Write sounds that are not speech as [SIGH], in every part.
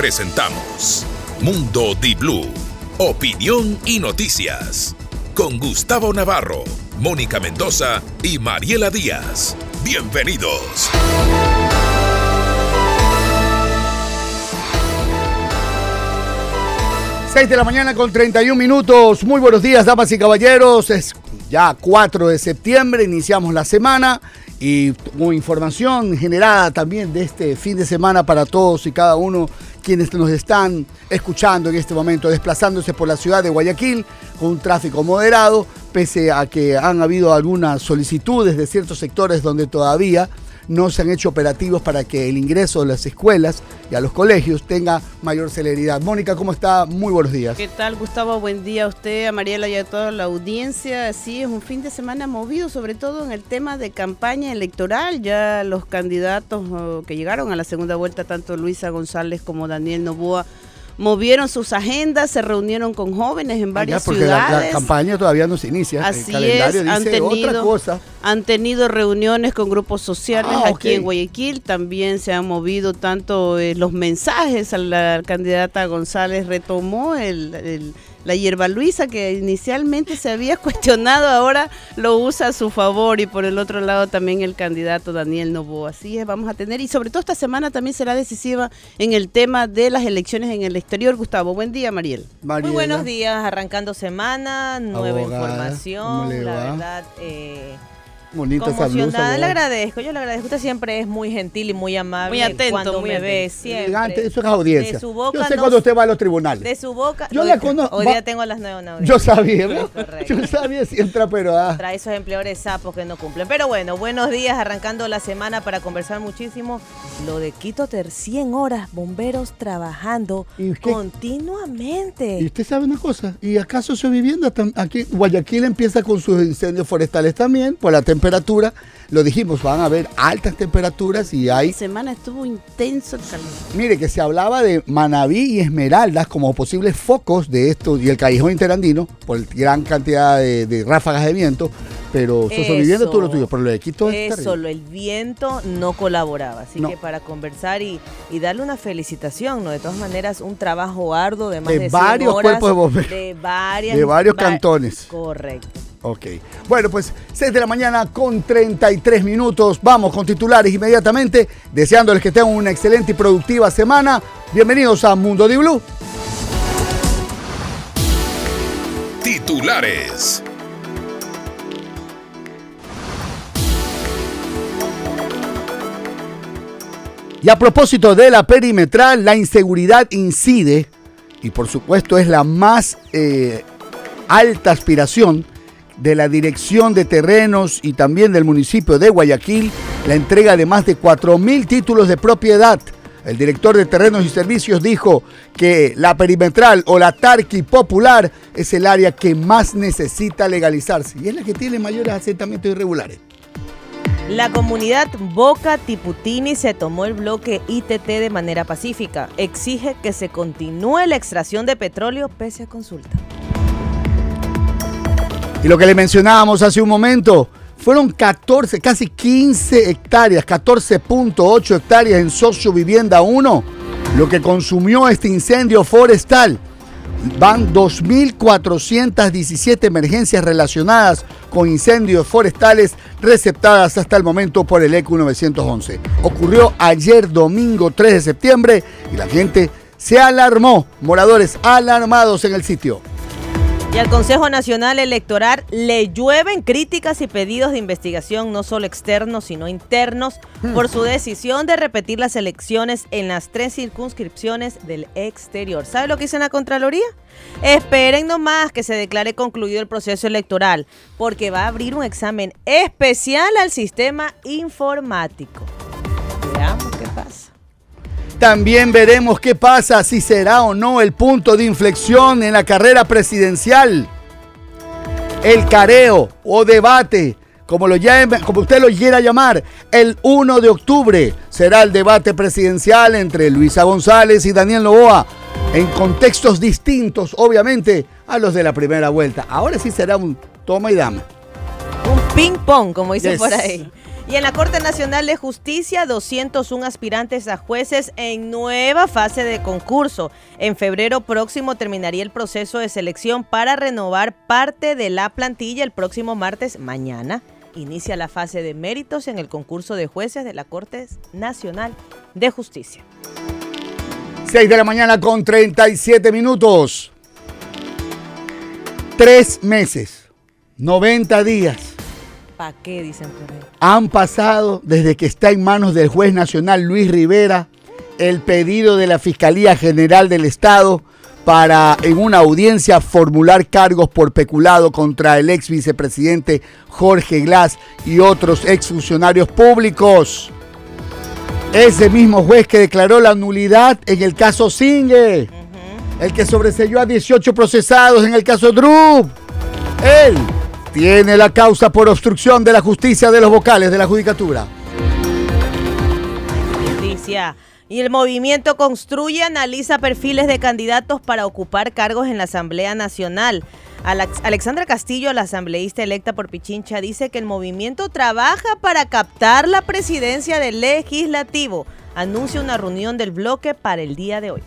presentamos Mundo Di Blue, opinión y noticias. Con Gustavo Navarro, Mónica Mendoza y Mariela Díaz. Bienvenidos. 6 de la mañana con 31 minutos. Muy buenos días, damas y caballeros. Es ya 4 de septiembre, iniciamos la semana y información generada también de este fin de semana para todos y cada uno quienes nos están escuchando en este momento, desplazándose por la ciudad de Guayaquil con un tráfico moderado, pese a que han habido algunas solicitudes de ciertos sectores donde todavía no se han hecho operativos para que el ingreso a las escuelas y a los colegios tenga mayor celeridad. Mónica, ¿cómo está? Muy buenos días. ¿Qué tal, Gustavo? Buen día a usted, a Mariela y a toda la audiencia. Sí, es un fin de semana movido, sobre todo en el tema de campaña electoral. Ya los candidatos oh, que llegaron a la segunda vuelta, tanto Luisa González como Daniel Novoa, movieron sus agendas, se reunieron con jóvenes en varias porque ciudades. La, la, campaña todavía no se inicia. Así el es, dice han tenido, cosa. han tenido reuniones con grupos sociales Ah, aquí en Guayaquil, también se han movido tanto eh, los mensajes a la candidata González, retomó el, el- la hierba Luisa que inicialmente se había [LAUGHS] cuestionado, ahora lo usa a su favor y por el otro lado también el candidato Daniel Novoa. Así es, vamos a tener y sobre todo esta semana también será decisiva en el tema de las elecciones en el exterior. Gustavo, buen día Mariel. Muy buenos días, arrancando semana, nueva Abogada, ¿cómo información, la verdad, eh, Bonita esa blusa, le agradezco, yo le agradezco, usted siempre es muy gentil y muy amable Muy atento, cuando muy me ve, siempre. Elegante, eso es audiencia. De su boca Yo sé no- cuando usted va a los tribunales. De su boca, Yo la conozco- hoy día tengo las nueve una Yo sabía, ¿no? correcto. Yo sabía si entra, pero ah. Trae esos empleadores sapos que no cumplen. Pero bueno, buenos días, arrancando la semana para conversar muchísimo. Lo de Quito, ter 100 horas, bomberos trabajando continuamente. Y usted sabe una cosa, ¿y acaso su vivienda aquí Guayaquil empieza con sus incendios forestales también por la temperatura? Lo dijimos, van a haber altas temperaturas y hay La semana estuvo intenso el calor. Mire que se hablaba de Manabí y Esmeraldas como posibles focos de esto y el callejón interandino por gran cantidad de, de ráfagas de viento, pero viviendo tú lo tuyo, pero lo de Quito es Eso, lo- el viento no colaboraba. Así No. que para conversar y, y darle una felicitación, ¿no? De todas maneras, un trabajo arduo de más De de, 100 varios horas, cuerpos de bomberos. De varias. De varios va- cantones. Correcto. Ok. Bueno, pues 6 de la mañana con 33 minutos. Vamos con titulares inmediatamente, deseándoles que tengan una excelente y productiva semana. Bienvenidos a Mundo Di Blue. Titulares. Y a propósito de la perimetral, la inseguridad incide, y por supuesto es la más eh, alta aspiración de la Dirección de Terrenos y también del municipio de Guayaquil, la entrega de más de 4.000 títulos de propiedad. El director de Terrenos y Servicios dijo que la perimetral o la Tarqui popular es el área que más necesita legalizarse y es la que tiene mayores asentamientos irregulares. La comunidad Boca Tiputini se tomó el bloque ITT de manera pacífica. Exige que se continúe la extracción de petróleo pese a consulta. Y lo que le mencionábamos hace un momento, fueron 14, casi 15 hectáreas, 14.8 hectáreas en Socio Vivienda 1, lo que consumió este incendio forestal. Van 2.417 emergencias relacionadas con incendios forestales receptadas hasta el momento por el E ECU 911. Ocurrió ayer domingo 3 de septiembre y la gente se alarmó, moradores alarmados en el sitio. Y al Consejo Nacional Electoral le llueven críticas y pedidos de investigación, no solo externos, sino internos, por su decisión de repetir las elecciones en las tres circunscripciones del exterior. ¿Sabe lo que dice la Contraloría? Esperen nomás que se declare concluido el proceso electoral, porque va a abrir un examen especial al sistema informático. Veamos. También veremos qué pasa si será o no el punto de inflexión en la carrera presidencial. El careo o debate, como, lo llame- como usted lo quiera llamar, el 1 de octubre será el debate presidencial entre Luisa González y Daniel Novoa, en contextos distintos, obviamente, a los de la primera vuelta. Ahora sí será un toma y dama. Un ping pong, como dicen Yes. por ahí. Y en la Corte Nacional de Justicia, 201 aspirantes a jueces en nueva fase de concurso. En febrero próximo terminaría el proceso de selección para renovar parte de la plantilla el próximo martes, mañana. Inicia la fase de méritos en el concurso de jueces de la Corte Nacional de Justicia. 6 de la mañana con 37 minutos. Tres meses, 90 días ¿Para qué? Dicen por han pasado desde que está en manos del juez nacional Luis Rivera el pedido de la Fiscalía General del Estado para en una audiencia formular cargos por peculado contra el ex vicepresidente Jorge Glass y otros exfuncionarios públicos. Ese mismo juez que declaró la nulidad en el caso Singue, el que sobreseyó a 18 procesados en el caso Drup. Él tiene la causa por obstrucción de la justicia de los vocales de la judicatura. Justicia. Y el movimiento Construye analiza perfiles de candidatos para ocupar cargos en la Asamblea Nacional. Alex- Alexandra Castillo, la asambleísta electa por Pichincha, dice que el movimiento trabaja para captar la presidencia del legislativo. Anuncia una reunión del bloque para el día de hoy.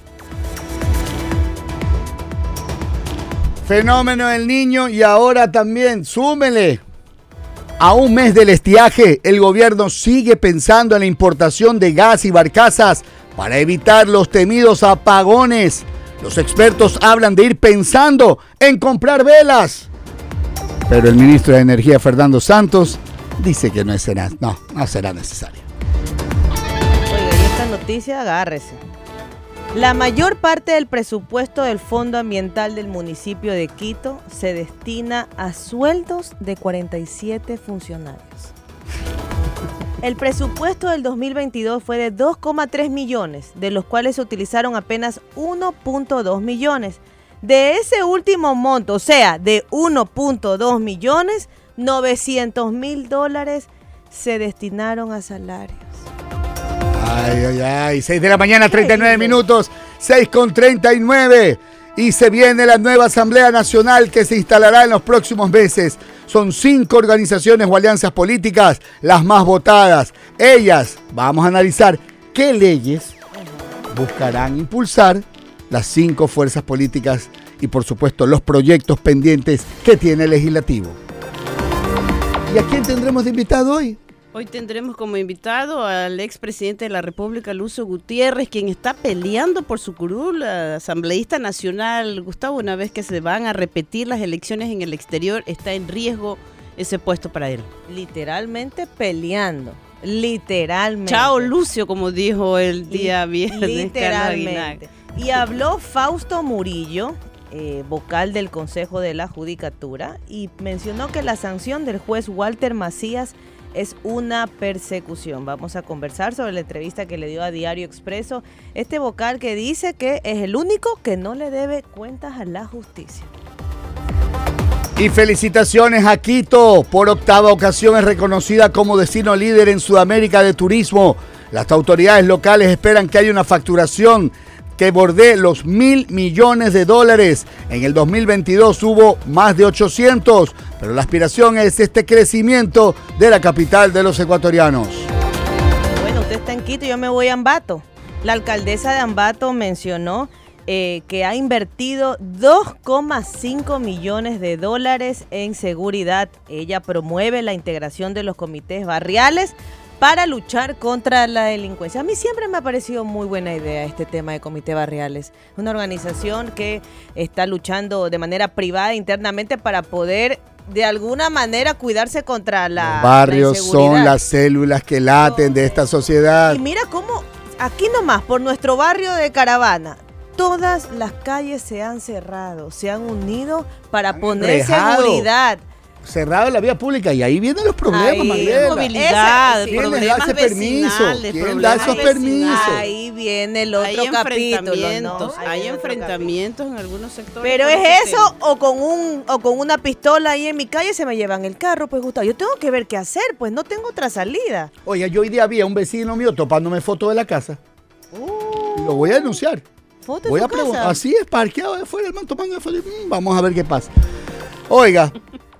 Fenómeno del niño y ahora también, súmele. A un mes del estiaje, el gobierno sigue pensando en la importación de gas y barcazas para evitar los temidos apagones. Los expertos hablan de ir pensando en comprar velas. Pero el ministro de Energía, Fernando Santos, dice que no será, no, no será necesario. Oiga, y esta noticia, agárrese. La mayor parte del presupuesto del Fondo Ambiental del municipio de Quito se destina a sueldos de 47 funcionarios. El presupuesto del 2022 fue de 2,3 millones, de los cuales se utilizaron apenas 1.2 millones. De ese último monto, o sea, de 1.2 millones, 900 mil dólares se destinaron a salarios. Ay, ay, ay. 6 de la mañana, 39 Increíble. minutos. 6 con 39. Y se viene la nueva Asamblea Nacional que se instalará en los próximos meses. Son cinco organizaciones o alianzas políticas las más votadas. Ellas, vamos a analizar qué leyes buscarán impulsar las cinco fuerzas políticas y por supuesto los proyectos pendientes que tiene el legislativo. ¿Y a quién tendremos de invitado hoy? Hoy tendremos como invitado al expresidente de la República, Lucio Gutiérrez, quien está peleando por su curul, asambleísta nacional. Gustavo, una vez que se van a repetir las elecciones en el exterior, está en riesgo ese puesto para él. Literalmente peleando. Literalmente. Chao, Lucio, como dijo el día viernes. Literalmente. Y habló Fausto Murillo, eh, vocal del Consejo de la Judicatura, y mencionó que la sanción del juez Walter Macías es una persecución. Vamos a conversar sobre la entrevista que le dio a Diario Expreso este vocal que dice que es el único que no le debe cuentas a la justicia. Y felicitaciones a Quito. Por octava ocasión es reconocida como destino líder en Sudamérica de turismo. Las autoridades locales esperan que haya una facturación que bordee los mil millones de dólares. En el 2022 hubo más de 800, pero la aspiración es este crecimiento de la capital de los ecuatorianos. Bueno, usted está en Quito, yo me voy a Ambato. La alcaldesa de Ambato mencionó eh, que ha invertido 2,5 millones de dólares en seguridad. Ella promueve la integración de los comités barriales para luchar contra la delincuencia. A mí siempre me ha parecido muy buena idea este tema de comité barriales. Una organización que está luchando de manera privada internamente para poder de alguna manera cuidarse contra la Los barrios la son las células que laten de esta sociedad. Y mira cómo aquí nomás, por nuestro barrio de Caravana, todas las calles se han cerrado, se han unido para Han poner enrejado. seguridad. Cerrado la vía pública y ahí vienen los problemas, Ahí, Mariela. movilidad. ¿Quién les da problemas ese permiso? ¿Quién da problemas esos permisos? Ahí viene el otro hay capítulo. enfrentamientos, ¿no? hay enfrentamientos en algunos sectores. Pero es ese eso o con un o con una pistola ahí en mi calle se me llevan el carro, pues Gustavo, yo tengo que ver qué hacer, pues no tengo otra salida. Oye, yo hoy día vi a un vecino mío topándome fotos de la casa. Lo voy a denunciar. Foto de Voy su a preguntar. casa. Así es, parqueado afuera el man tomando fotos. Mm, Vamos a ver qué pasa. Oiga,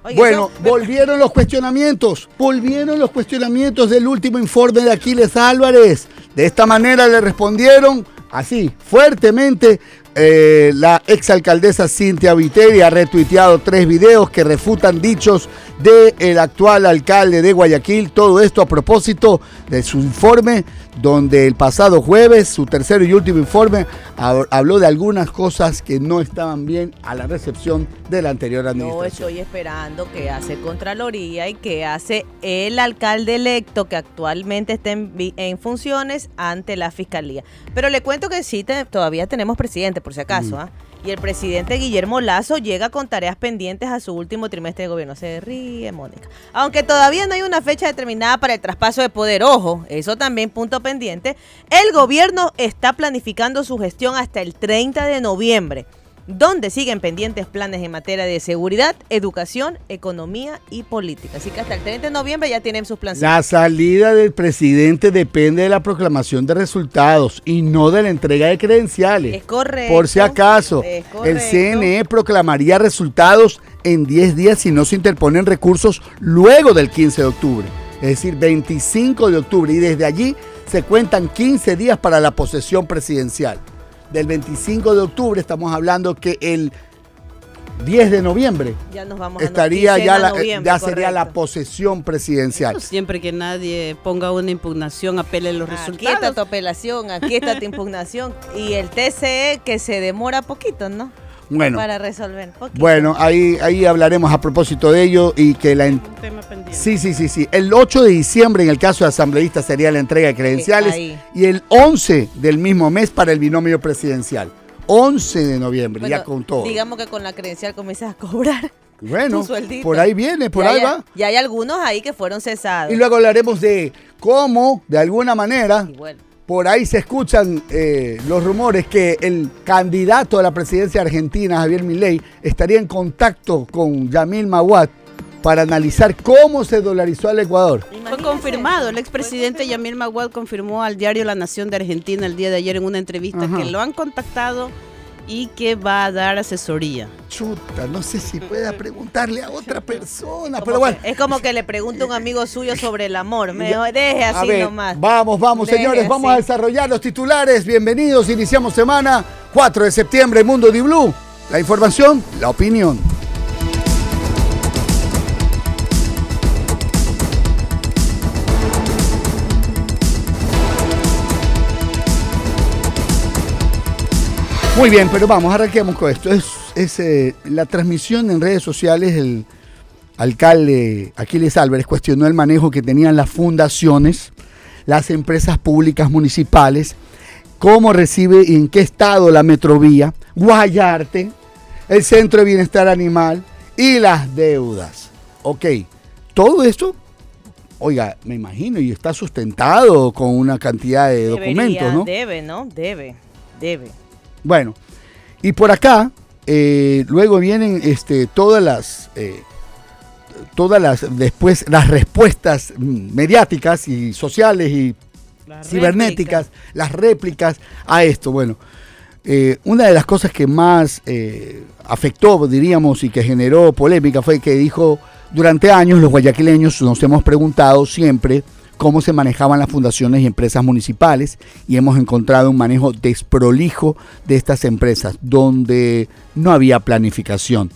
Oye, bueno, volvieron los cuestionamientos, volvieron los cuestionamientos del último informe de Aquiles Álvarez. De esta manera le respondieron así, fuertemente. eh, la exalcaldesa Cintia Viteri ha retuiteado tres videos que refutan dichos del actual alcalde de Guayaquil. Todo esto a propósito de su informe, donde el pasado jueves, su tercero y último informe, hab- habló de algunas cosas que no estaban bien a la recepción de la anterior administración. estoy esperando que hace Contraloría y que hace el alcalde electo que actualmente está en, funciones ante la Fiscalía. Pero le cuento que sí, te- todavía tenemos presidente, por si acaso. ¿ah? Y el presidente Guillermo Lazo llega con tareas pendientes a su último trimestre de gobierno. Se ríe, Mónica. Aunque todavía no hay una fecha determinada para el traspaso de poder, ojo, eso también punto pendiente. El gobierno está planificando su gestión hasta el 30 de noviembre donde siguen pendientes planes en materia de seguridad, educación, economía y política. Así que hasta el 30 de noviembre ya tienen sus planes. La salida del presidente depende de la proclamación de resultados y no de la entrega de credenciales. Es correcto. Por si acaso, el. CNE proclamaría resultados en 10 días si no se interponen recursos luego del 15 de octubre. Es decir, 25 de octubre. Y desde allí se cuentan 15 días para la posesión presidencial. Del 25 de octubre estamos hablando que el 10 de noviembre Ya nos vamos a estaría ya, la, noviembre, ya sería la posesión presidencial. Siempre que nadie ponga una impugnación, apele los Aquí está resultados. tu apelación, aquí está tu impugnación. Y el TCE que se demora poquito, ¿no? Bueno, Para resolver. Poquito. bueno, ahí, ahí hablaremos a propósito de ello y que la... en- Un tema pendiente. Sí, sí, sí, sí. El 8 de diciembre en el caso de asambleístas sería la entrega de credenciales y el 11 del mismo mes para el binomio presidencial. 11 de noviembre, Bueno, ya con todo. Digamos que con la credencial comienzas a cobrar. [LAUGHS] bueno, por ahí viene, por ahí hay- va. Ya hay algunos ahí que fueron cesados. Y luego hablaremos de cómo, de alguna manera, Y bueno, Por ahí se escuchan eh, los rumores que el candidato a la presidencia argentina, Javier Milei, estaría en contacto con Yamil Mawad para analizar cómo se dolarizó al Ecuador. Fue confirmado, el expresidente Yamil Maguad confirmó al diario La Nación de Argentina el día de ayer en una entrevista Ajá. que lo han contactado y que va a dar asesoría. Chuta, no sé si pueda [LAUGHS] preguntarle a otra persona, Como pero bueno. que- es como que le pregunta a un amigo suyo sobre el amor. Me deje A así ver, nomás. vamos, vamos, Deje señores, vamos a desarrollar los titulares. Bienvenidos, iniciamos semana 4 de septiembre, Mundo Di Blue. La información, la opinión. Muy bien, pero vamos, arranquemos con esto. Es, es, eh, la transmisión en redes sociales, el alcalde Aquiles Álvarez cuestionó el manejo que tenían las fundaciones, las empresas públicas municipales, cómo recibe y en qué estado la Metrovía, Guayarte, el Centro de Bienestar Animal y las deudas. Ok, todo esto, oiga, me imagino, y está sustentado con una cantidad de Debería, documentos, ¿no? Debe, ¿no? Debe, debe. Bueno, y por acá, eh, luego vienen este, todas las, eh, todas las, después las respuestas mm, mediáticas y sociales y cibernéticas, las réplicas a esto. Bueno, eh, una de las cosas que más eh, afectó, diríamos, y que generó polémica fue que dijo, durante años los guayaquileños nos hemos preguntado siempre cómo se manejaban las fundaciones y empresas municipales y hemos encontrado un manejo desprolijo de estas empresas donde no había planificación.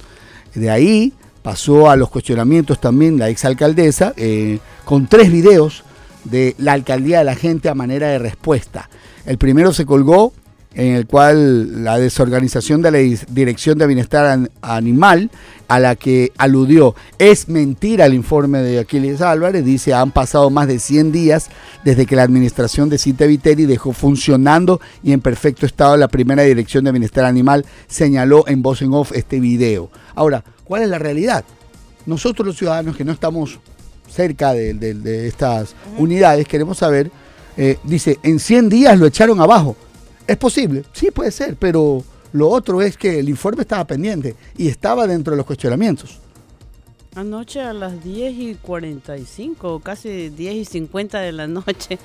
De ahí pasó a los cuestionamientos también la exalcaldesa eh, con tres videos de la alcaldía de la gente a manera de respuesta. El primero se colgó en el cual la desorganización de la Dirección de Bienestar An- Animal, a la que aludió, es mentira el informe de Aquiles Álvarez, dice, han pasado más de 100 días desde que la administración de Cinta Viteri dejó funcionando y en perfecto estado la primera Dirección de Bienestar Animal, señaló en voz en off este video. Ahora, ¿cuál es la realidad? Nosotros los ciudadanos que no estamos cerca de, de- de estas unidades, queremos saber, eh, dice, en 100 días lo echaron abajo. ¿Es posible? Sí, puede ser, pero lo otro es que el informe estaba pendiente y estaba dentro de los cuestionamientos. Anoche a las 10 y 45, casi 10 y 50 de la noche,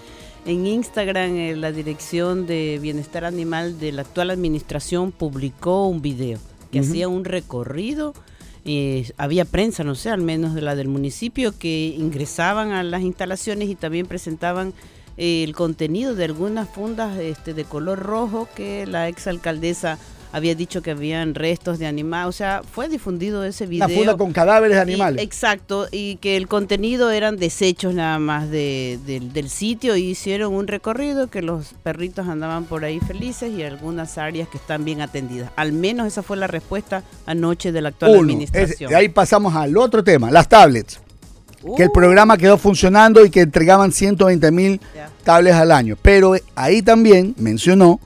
en Instagram eh, la Dirección de Bienestar Animal de la actual administración publicó un video que hacía un recorrido eh, había prensa, no sé, al menos de la del municipio, que ingresaban a las instalaciones y también presentaban el contenido de algunas fundas este, de color rojo que la exalcaldesa había dicho que habían restos de animales, o sea, fue difundido ese video. Una funda con cadáveres de Y- animales. exacto, y que el contenido eran desechos nada más de- del- del sitio y hicieron un recorrido que los perritos andaban por ahí felices y algunas áreas que están bien atendidas. Al menos esa fue la respuesta anoche de la actual Uno. administración. Es- de ahí pasamos al otro tema, las tablets. Que el programa quedó funcionando y que entregaban 120 mil tablets al año. Pero eh, ahí también mencionó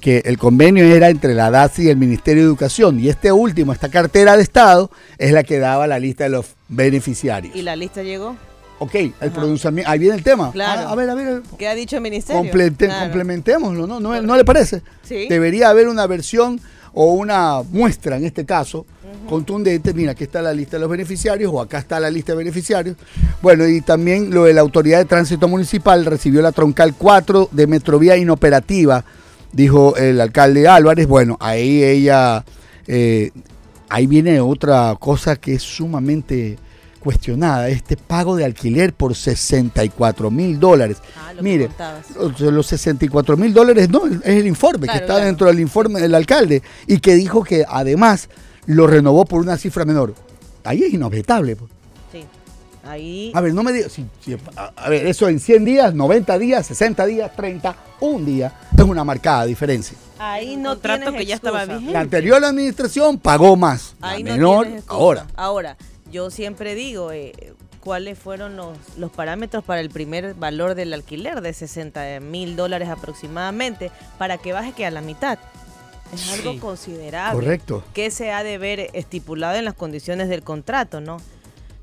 que el convenio era entre la DASI y el Ministerio de Educación. Y este último, esta cartera de Estado, es la que daba la lista de los beneficiarios. ¿Y la lista llegó? Ok, el pronunciamiento. Ahí viene el tema. Claro. Ah, a ver, a ver. ¿Qué ha dicho el ministerio? Claro. Complementémoslo, ¿no? ¿no? ¿No le parece? Sí. Debería haber una versión o una muestra, en este caso, contundente. Mira, aquí está la lista de los beneficiarios o acá está la lista de beneficiarios. Bueno, y también lo de la Autoridad de Tránsito Municipal recibió la troncal 4 de Metrovía inoperativa, dijo el alcalde Álvarez. Bueno, ahí ella, eh, ahí viene otra cosa que es sumamente cuestionada, este pago de alquiler por 64 mil dólares. Ah, lo que Mire, los, los 64 mil dólares no, es el informe Claro, que está claro. dentro del informe del alcalde y que dijo que además lo renovó por una cifra menor. Ahí es inobjetable. pues. Sí. Ahí. A ver, no me digas, si- si- a, a ver, eso en 100 días, 90 días, 60 días, 30, un día, es una marcada diferencia. Ahí no tienes que ya estaba vigente. La anterior administración pagó más, la Ahí no menor ahora. Ahora, yo siempre digo, eh, ¿cuáles fueron los, los parámetros para el primer valor del alquiler de 60 mil dólares aproximadamente para que baje que a la mitad? Es Sí. algo considerable. Correcto. Que se ha de ver estipulado en las condiciones del contrato, ¿no?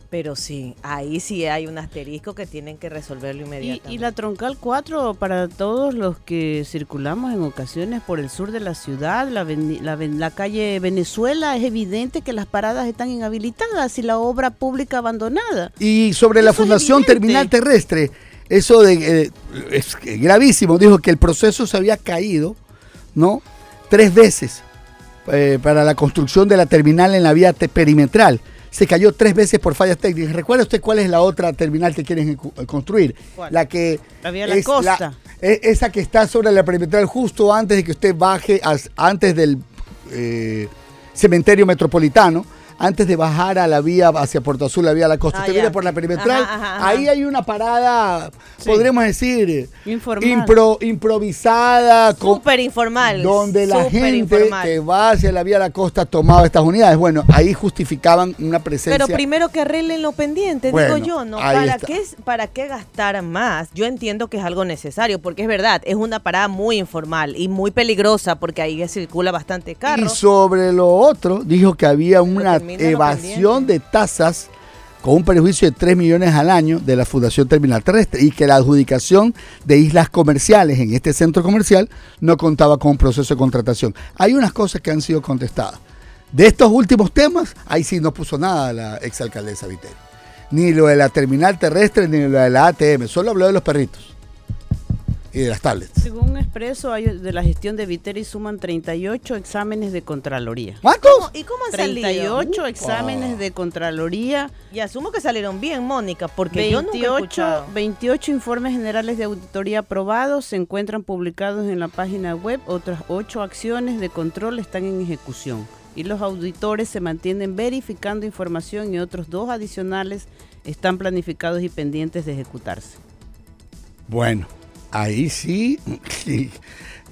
Pero sí, ahí sí hay un asterisco que tienen que resolverlo inmediatamente. y la troncal 4 para todos los que circulamos en ocasiones por el sur de la ciudad, la, la, ven- la calle Venezuela, es evidente que las paradas están inhabilitadas y la obra pública abandonada. Y sobre la Eso Fundación. Terminal Terrestre, eso de, eh, es gravísimo. Dijo que el proceso se había caído, ¿no? Tres veces eh, para la construcción de la terminal en la vía perimetral. Se cayó tres veces por fallas técnicas. ¿Recuerda usted cuál es la otra terminal que quieren eh, construir? ¿Cuál? La que La vía La es Costa. e- esa que está sobre la perimetral justo antes de que usted baje, as- antes del eh, cementerio metropolitano, antes de bajar a la vía hacia Puerto Azul, la vía a la costa. Ah, usted viene por la perimetral, Ajá, ajá, ajá. ahí hay una parada, Sí. podremos decir, Informal. impro- improvisada, Súper informal. donde la gente informal. que va hacia la vía a la costa tomaba estas unidades. Bueno, ahí justificaban una presencia. Pero primero que arreglen lo pendiente, Bueno, digo yo, ¿no? ¿Para está. qué, ¿Para qué gastar más? Yo entiendo que es algo necesario, porque es verdad, es una parada muy informal y muy peligrosa, porque ahí circula bastante Y carro. sobre lo otro, dijo que había una evasión de tasas con un perjuicio de 3 millones al año de la Fundación Terminal Terrestre y que la adjudicación de islas comerciales en este centro comercial no contaba con un proceso de contratación. Hay unas cosas que han sido contestadas. De estos últimos temas, ahí sí no puso nada la exalcaldesa Viteri. Ni lo de la terminal terrestre ni lo de la ATM, solo habló de los perritos y de las tablets. Según Expreso, hay de la gestión de Viteri suman 38 exámenes de Contraloría. ¿Cuántos? ¿Cómo- ¿Y cómo han salido? 38 exámenes de Contraloría, Y asumo que salieron bien, Mónica, porque yo nunca he 28, escuchado. 28 informes generales de auditoría aprobados se encuentran publicados en la página web. Otras 8 acciones de control están en ejecución. Y los auditores se mantienen verificando información y otros dos adicionales están planificados y pendientes de ejecutarse. Bueno, ahí sí, [LAUGHS]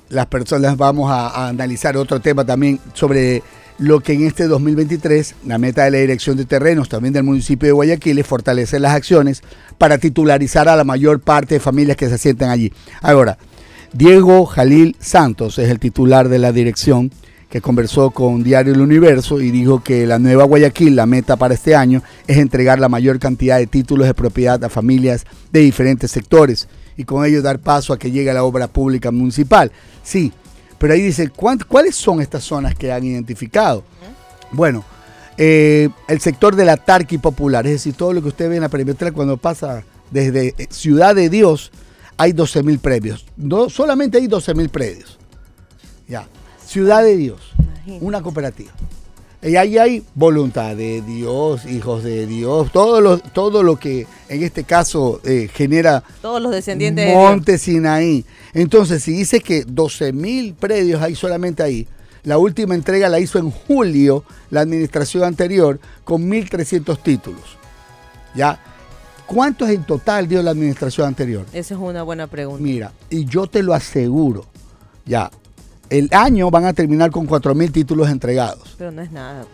las personas vamos a, a analizar otro tema también sobre lo que en este 2023, la meta de la dirección de terrenos también del municipio de Guayaquil es fortalecer las acciones para titularizar a la mayor parte de familias que se asientan allí. Ahora, Diego Jalil Santos es el titular de la dirección que conversó con Diario El Universo y dijo que la nueva Guayaquil, la meta para este año, es entregar la mayor cantidad de títulos de propiedad a familias de diferentes sectores y con ello dar paso a que llegue la obra pública municipal. Sí, pero ahí dice, ¿cuánt- ¿cuáles son estas zonas que han identificado? Bueno, eh, el sector de la Tarqui Popular, es decir, todo lo que usted ve en la perimetral cuando pasa desde eh, Ciudad de Dios, hay 12 mil predios. No, solamente hay 12 mil predios. Ya. Ciudad de Dios, Imagínate. una cooperativa. Y ahí hay voluntad de Dios, hijos de Dios, todo lo, todo lo que en este caso eh, genera Todos los descendientes de. Monte Sinaí. Entonces, si dice que 12 mil predios hay solamente ahí, la última entrega la hizo en julio la administración anterior con 1.300 títulos. ¿Ya? ¿Cuántos en total dio la administración anterior? Esa es una buena pregunta. Mira, y yo te lo aseguro, ya, el año van a terminar con 4.000 títulos entregados. Pero no es nada.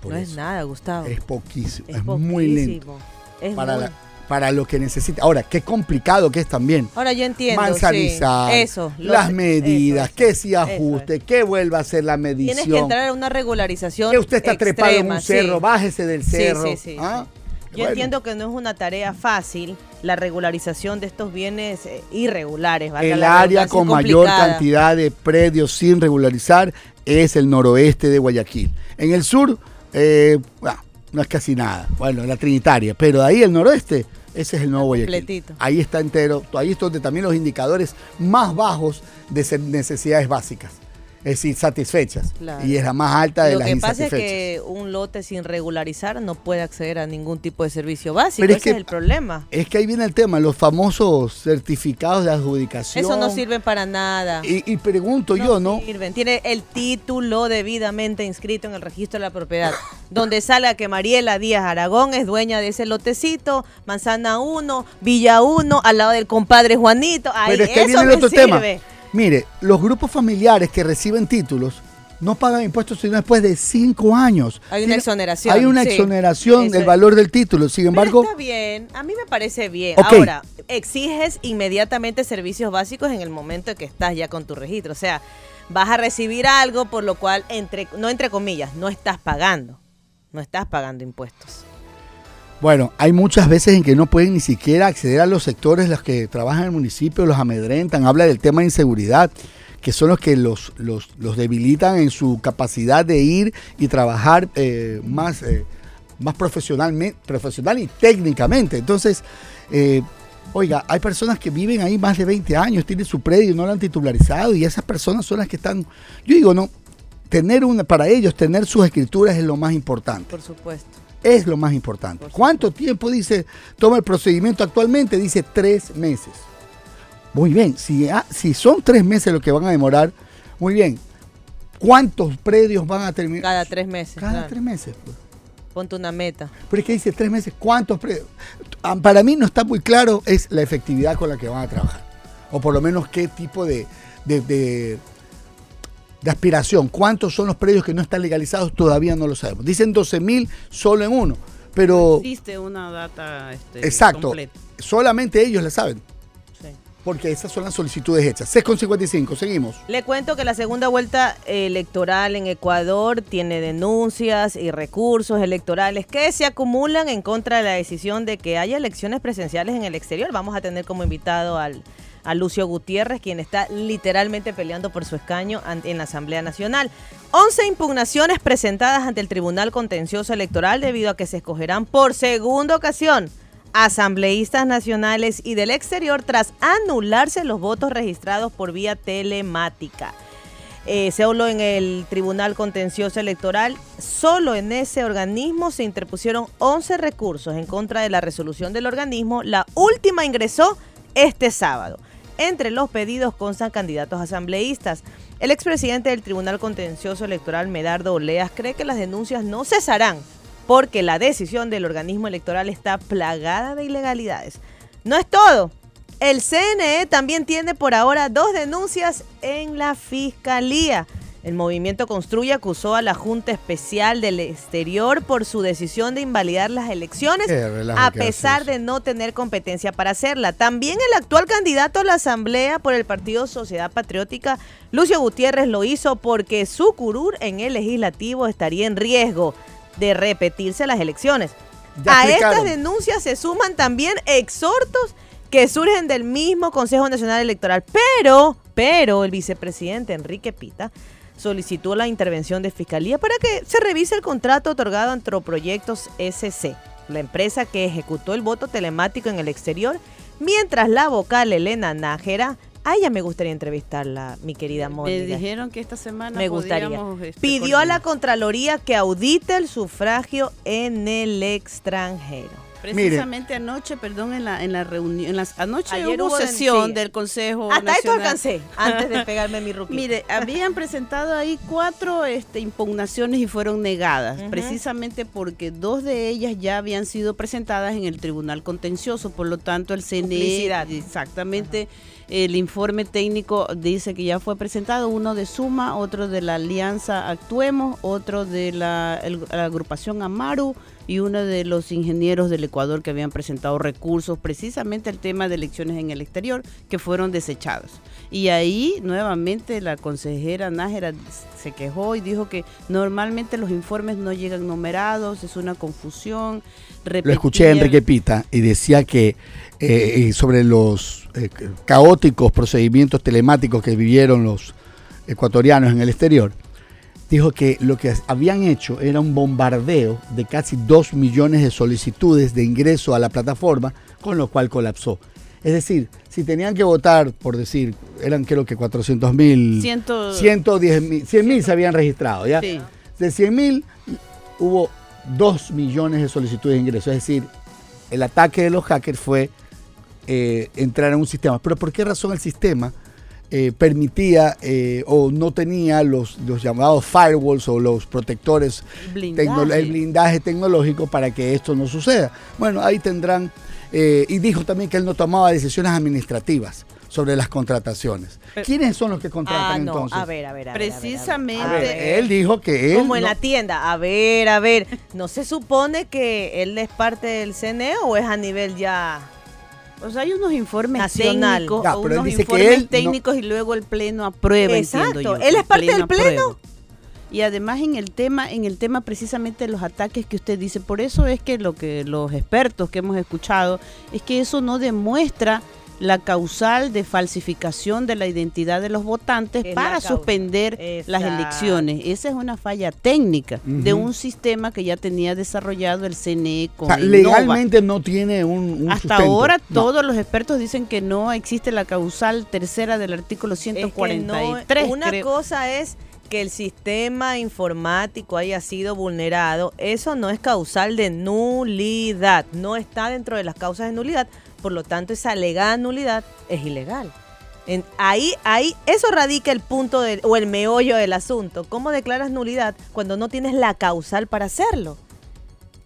Por no es nada, Gustavo. Es poquísimo, es, Es muy lento. Es Para, muy- la- para lo que necesita. Ahora, qué complicado que es también. Ahora yo entiendo. Manzanizar, sí. Eso. las medidas, eso, que si eso ajuste, que vuelva a hacer la medición. Tienes que entrar a una regularización. que usted está trepado en un extrema, cerro, sí. bájese del Sí, cerro. sí, sí, ¿ah? Yo Bueno, entiendo que no es una tarea fácil la regularización de estos bienes eh, irregulares. El área con mayor cantidad de predios sin regularizar es el noroeste de Guayaquil. En el sur, eh, bueno, no es casi nada. Bueno, la Trinitaria. Pero ahí el noroeste, ese es el nuevo Guayaquil. completito. Ahí está entero. Ahí es donde también los indicadores más bajos de necesidades básicas. Es decir, satisfechas. Claro. Y es la más alta de Lo las que pasa es insatisfechas. que un lote sin regularizar no puede acceder a ningún tipo de servicio básico. Pero es Ese que- es el problema. Es que ahí viene el tema, los famosos certificados de adjudicación. Eso no sirve para nada. Y, y pregunto yo, ¿no? Sirven. Tiene el título debidamente inscrito en el registro de la propiedad, [LAUGHS] donde salga que Mariela Díaz Aragón es dueña de ese lotecito, Manzana 1, Villa 1, al lado del compadre Juanito. Ahí, Pero es que ahí eso viene el otro sirve. tema. Mire, los grupos familiares que reciben títulos no pagan impuestos sino después de cinco años. Hay una exoneración, Hay una exoneración del es. valor del título. Sin Pero embargo, está bien, a mí me parece bien. Ahora, exiges inmediatamente servicios básicos en el momento en que estás ya con tu registro. O sea, vas a recibir algo por lo cual, entre, no entre comillas, no estás pagando. No estás pagando impuestos. Bueno, hay muchas veces en que no pueden ni siquiera acceder a los sectores los que trabajan en el municipio, los amedrentan, habla del tema de inseguridad, que son los que los, los, los debilitan en su capacidad de ir y trabajar eh, más, eh, más profesionalmente, profesional y técnicamente. Entonces, eh, oiga, hay personas que viven ahí más de 20 años, tienen su predio no lo han titularizado y esas personas son las que están, yo digo, no, tener una, para ellos tener sus escrituras es lo más importante Por supuesto. Es lo más importante. Por ¿Cuánto tiempo dice toma el procedimiento actualmente? Dice tres meses. Muy bien, si, ah, si son tres meses lo que van a demorar, muy bien. ¿Cuántos predios van a terminar? Cada tres meses. Cada claro. tres meses. pues. Ponte una meta. Pero es que dice tres meses, ¿cuántos predios? Ah, Para mí no está muy claro es la efectividad con la que van a trabajar. O por lo menos qué tipo de, de, de- de aspiración. ¿Cuántos son los predios que no están legalizados? Todavía no lo sabemos. Dicen 12 mil solo en uno. Pero existe una data este, Exacto. completa. Solamente ellos la saben, Sí. porque esas son las solicitudes hechas. 6,55, seguimos. Le cuento que la segunda vuelta electoral en Ecuador tiene denuncias y recursos electorales que se acumulan en contra de la decisión de que haya elecciones presenciales en el exterior. Vamos a tener como invitado al, a Lucio Gutiérrez, quien está literalmente peleando por su escaño en la Asamblea Nacional. 11 impugnaciones presentadas ante el Tribunal Contencioso Electoral debido a que se escogerán por segunda ocasión asambleístas nacionales y del exterior tras anularse los votos registrados por vía telemática. Eh, se en el Tribunal Contencioso Electoral. Solo en ese organismo se interpusieron 11 recursos en contra de la resolución del organismo. La última ingresó este sábado. Entre los pedidos constan candidatos asambleístas. El expresidente del Tribunal Contencioso Electoral, Medardo Oleas, cree que las denuncias no cesarán porque la decisión del organismo electoral está plagada de ilegalidades. No es todo. El CNE también tiene por ahora dos denuncias en la fiscalía. El movimiento Construye acusó a la Junta Especial del Exterior por su decisión de invalidar las elecciones a pesar de no tener competencia para hacerla. También el actual candidato a la Asamblea por el Partido Sociedad Patriótica, Lucio Gutiérrez, lo hizo porque su curul en el legislativo estaría en riesgo de repetirse las elecciones. Ya a estas denuncias se suman también exhortos que surgen del mismo Consejo Nacional Electoral. Pero, pero el vicepresidente Enrique Pita solicitó la intervención de Fiscalía para que se revise el contrato otorgado a Antroproyectos SC, la empresa que ejecutó el voto telemático en el exterior, mientras la vocal Elena Nájera A ella me gustaría entrevistarla, mi querida Mónica. Me dijeron que esta semana me gustaría. este, Pidió a la. Contraloría que audite el sufragio en el extranjero. Precisamente anoche, perdón, en la en la reunión, en las anoche Ayer hubo hubo en- sesión sí. del Consejo Hasta esto Nacional. alcancé, antes de pegarme mi [LAUGHS] ruquito. Mire, habían presentado ahí cuatro este, impugnaciones y fueron negadas, precisamente porque dos de ellas ya habían sido presentadas en el Tribunal Contencioso, por lo tanto el CNE, Duplicidad. exactamente, el informe técnico dice que ya fue presentado, uno de Suma, otro de la Alianza Actuemos, otro de la, el- la agrupación Amaru y uno de los ingenieros del Ecuador que habían presentado recursos, precisamente el tema de elecciones en el exterior, que fueron desechados. Y ahí nuevamente la consejera Nájera se quejó y dijo que normalmente los informes no llegan numerados, es una confusión. Lo escuché a Enrique Pita y decía que eh, sobre los eh, caóticos procedimientos telemáticos que vivieron los ecuatorianos en el exterior, dijo que lo que habían hecho era un bombardeo de casi 2 millones de solicitudes de ingreso a la plataforma, con lo cual colapsó. Es decir, si tenían que votar, por decir, eran creo que 400 mil, Ciento- 110 mil, 100 mil se habían registrado, ¿ya? Sí. De 100 mil hubo 2 millones de solicitudes de ingreso. Es decir, el ataque de los hackers fue eh, entrar en un sistema. Pero ¿por qué razón el sistema eh, permitía eh, o no tenía los, los llamados firewalls o los protectores, Blindaje. el blindaje tecnológico para que esto no suceda? Bueno, ahí tendrán, eh, y dijo también que él no tomaba decisiones administrativas sobre las contrataciones. Pero- ¿Quiénes son los que contratan Ah, no, entonces? a ver, a ver, a ver, a ver, a ver. Precisamente- A ver, él dijo que él Como en no- la tienda. A ver, a ver. ¿No se supone que él es parte del CNE o es a nivel ya O sea, hay unos informes Nacional. técnicos, Ya, o pero él unos dice que informes no- técnicos y luego el pleno aprueba, Exacto. yo. Él es parte del pleno. aprueba. Y además en el tema, en el tema precisamente de los ataques que usted dice, por eso es que lo que los expertos que hemos escuchado es que eso no demuestra la causal de falsificación de la identidad de los votantes Es para suspender las elecciones. Esa es una falla técnica de un sistema que ya tenía desarrollado el CNE O con sea, el legalmente no tiene un, un hasta sustento. ahora No. todos los expertos dicen que no existe la causal tercera del artículo Es que no- 143. una creo. cosa es que el sistema informático haya sido vulnerado, eso no es causal de nulidad, no está dentro de las causas de nulidad, por lo tanto esa alegada nulidad es ilegal. En- ahí, ahí, eso radica el punto del- o el meollo del asunto. ¿Cómo declaras nulidad cuando no tienes la causal para hacerlo?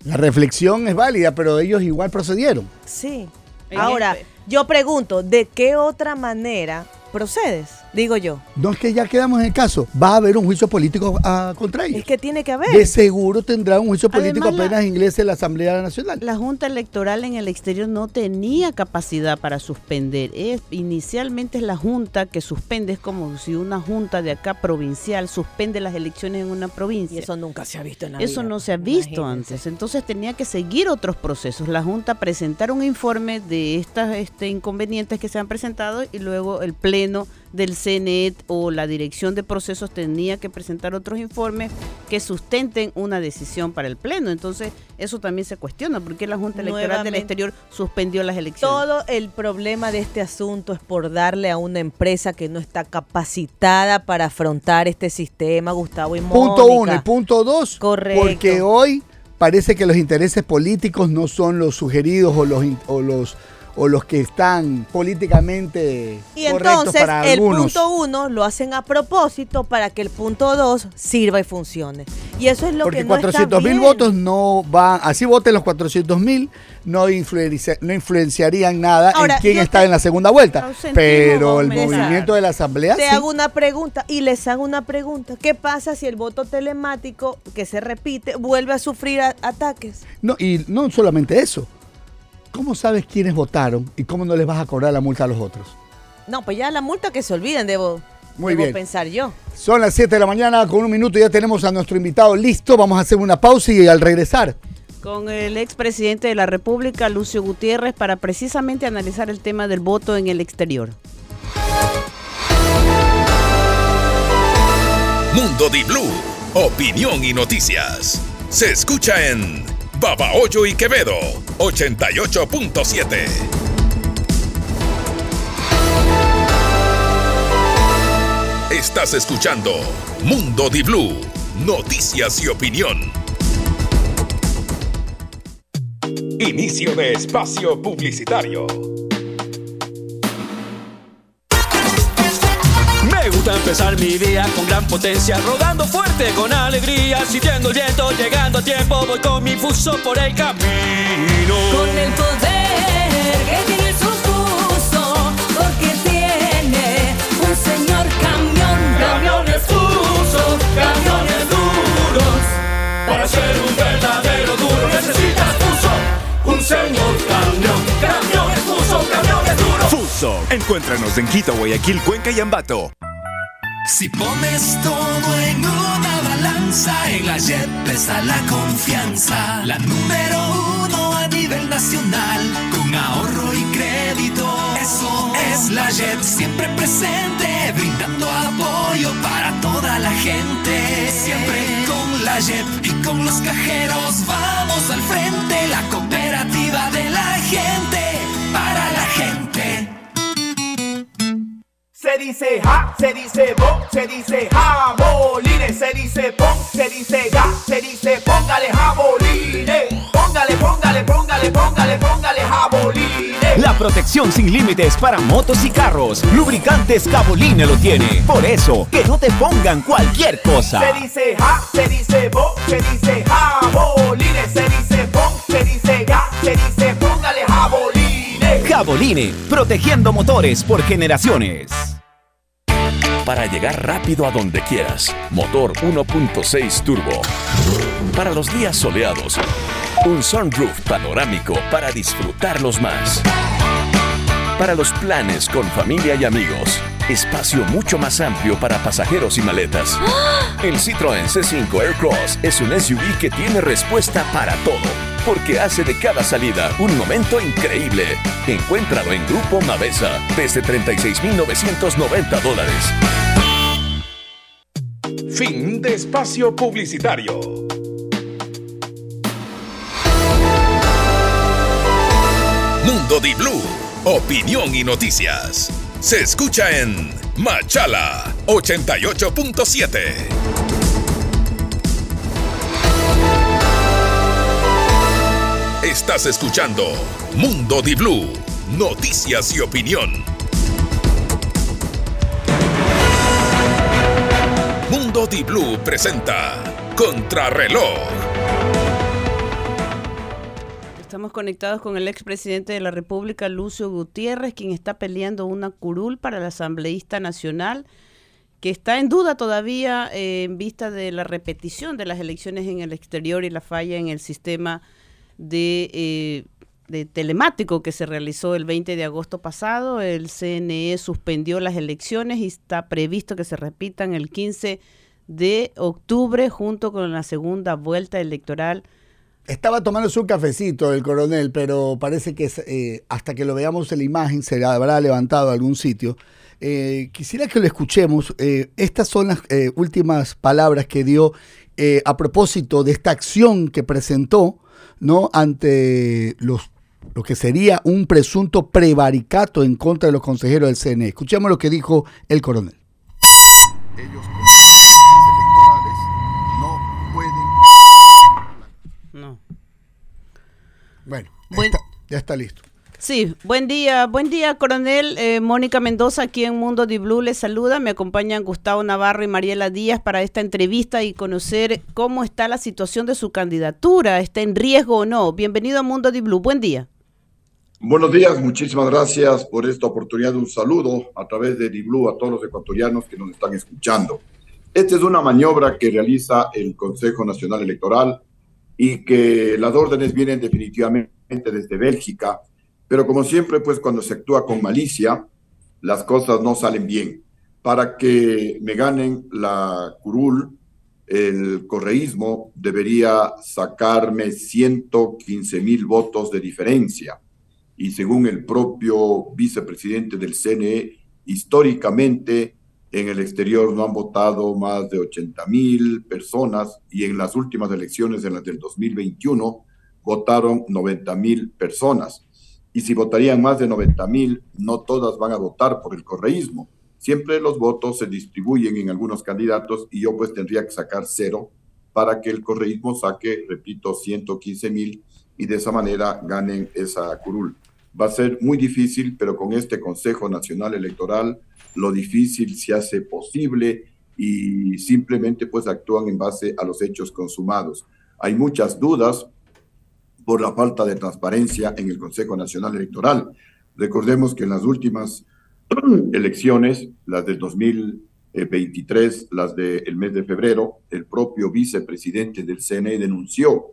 La reflexión es válida, pero ellos igual procedieron. Sí. Ahora, yo pregunto, ¿de qué otra manera procedes? Digo yo. No es que ya quedamos en el caso. Va a haber un juicio político ah, contra ellos. Es que tiene que haber. De seguro tendrá un juicio político Además, la- apenas ingrese la Asamblea Nacional. La Junta Electoral en el exterior no tenía capacidad para suspender. Es, inicialmente es la Junta que suspende, es como si una Junta de acá provincial suspende las elecciones en una provincia. Y eso nunca se ha visto en la Eso vida, no se ha visto imagínense. antes. Entonces tenía que seguir otros procesos. La Junta presentar un informe de estas este, inconvenientes que se han presentado y luego el Pleno del CNET o la Dirección de Procesos tenía que presentar otros informes que sustenten una decisión para el Pleno. Entonces eso también se cuestiona. ¿Por qué la Junta Electoral del. Exterior suspendió las elecciones? Todo el problema de este asunto es por darle a una empresa que no está capacitada para afrontar este sistema, Gustavo y Punto Mónica. uno. Y punto dos. Correcto. Porque hoy parece que los intereses políticos no son los sugeridos o los, o los, o los que están políticamente Y correctos entonces para el algunos. punto uno lo hacen a propósito para que el punto dos sirva y funcione. Y eso es lo Porque que no está 400 mil votos no van, así voten los 400 mil, no, influencia- no influenciarían nada Ahora, en quién está te- en la segunda vuelta. Pero el movimiento de la Asamblea Te sí. hago una pregunta y les hago una pregunta. ¿Qué pasa si el voto telemático que se repite vuelve a sufrir a- ataques? No, y no solamente eso. ¿Cómo sabes quiénes votaron y cómo no les vas a cobrar la multa a los otros? No, pues ya la multa que se olviden, debo, Muy debo bien. pensar yo. Son las 7 de la mañana, con un minuto ya tenemos a nuestro invitado listo. Vamos a hacer una pausa y al regresar. Con el expresidente de la República, Lucio Gutiérrez, para precisamente analizar el tema del voto en el exterior. Mundo Di Blue, opinión y noticias. Se escucha en Babahoyo y Quevedo, 88.7. Estás escuchando Mundo Di Blue, noticias y opinión. Inicio de espacio publicitario. Me gusta empezar mi día con gran potencia, rodando fuerte con alegría, sintiendo el viento, llegando a tiempo, voy con mi fuso por el camino. Con el poder que tiene su fuso, porque tiene un señor camión. Camiones fuso, camiones duros. Para ser un verdadero duro necesitas fuso, un señor camión. Camiones fuso, camiones duros. Fuso. Encuéntranos en Quito, Guayaquil, Cuenca y Ambato. Si pones todo en una balanza, en la JEP está la confianza. La número uno a nivel nacional, con ahorro y crédito. Eso es la JEP, siempre presente, brindando apoyo para toda la gente. Siempre con la JEP y con los cajeros vamos al frente. Dice ja, se dice bo, se dice jabolines, se dice pon, se dice ga, se dice póngale jabolines. Póngale, póngale, póngale, póngale, póngale jabolines. La protección sin límites para motos y carros. Lubricantes Caboline lo tiene. Por eso, que no te pongan cualquier cosa. Se dice ja, se dice bo, se dice jabolines, se dice pon, se dice ga, se dice póngale jabolines. Caboline, protegiendo motores por generaciones. Para llegar rápido a donde quieras, motor 1.6 turbo. Para los días soleados, un sunroof panorámico para disfrutarlos más. Para los planes con familia y amigos, espacio mucho más amplio para pasajeros y maletas. El Citroën C5 Aircross es un SUV que tiene respuesta para todo, porque hace de cada salida un momento increíble. Encuéntralo en Grupo Mavesa desde 36.990 dólares. Fin de espacio publicitario. Mundo Di Blue, opinión y noticias. Se escucha en Machala 88.7. Estás escuchando Mundo Di Blue, noticias y opinión. Mundo Di Blue presenta Contrarreloj. Estamos conectados con el expresidente de la República, Lucio Gutiérrez, quien está peleando una curul para el asambleísta nacional, que está en duda todavía eh, en vista de la repetición de las elecciones en el exterior y la falla en el sistema de, eh, de telemático que se realizó el 20 de agosto pasado. El CNE suspendió las elecciones y está previsto que se repitan el 15 de octubre junto con la segunda vuelta electoral. Estaba tomándose un cafecito el coronel, pero parece que eh, hasta que lo veamos en la imagen se habrá levantado a algún sitio. Eh, quisiera que lo escuchemos. Eh, estas son las últimas palabras que dio a propósito de esta acción que presentó ¿no? ante los, lo que sería un presunto prevaricato en contra de los consejeros del CNE. Escuchemos lo que dijo el coronel. Ellos con electorales no pueden No. Bueno, está- ya está listo. Sí, buen día, buen día, coronel. Eh, Mónica Mendoza aquí en Mundo Di Blue les saluda. Me acompañan Gustavo Navarro y Mariela Díaz para esta entrevista y conocer cómo está la situación de su candidatura. ¿Está en riesgo o no? Bienvenido a Mundo Di Blue. Buen día. Buenos días, muchísimas gracias por esta oportunidad. Un saludo a través de Diblu a todos los ecuatorianos que nos están escuchando. Esta es una maniobra que realiza el Consejo Nacional Electoral y que las órdenes vienen definitivamente desde Bélgica, pero como siempre, pues cuando se actúa con malicia, las cosas no salen bien. Para que me ganen la curul, el correísmo debería sacarme 115 mil votos de diferencia y según el propio vicepresidente del CNE, históricamente en el exterior no han votado más de 80 mil personas y en las últimas elecciones, en las del 2021, votaron 90 mil personas. Y si votarían más de 90 mil, no todas van a votar por el correísmo. siempre los votos se distribuyen en algunos candidatos y yo pues tendría que sacar cero para que el correísmo saque, repito, 115 mil y de esa manera ganen esa curul. Va a ser muy difícil, pero con este Consejo Nacional Electoral lo difícil se hace posible y simplemente pues actúan en base a los hechos consumados. Hay muchas dudas por la falta de transparencia en el Consejo Nacional Electoral. Recordemos que en las últimas [CLEARS THROAT] elecciones, las del 2023, las del mes de febrero, el propio vicepresidente del CNE denunció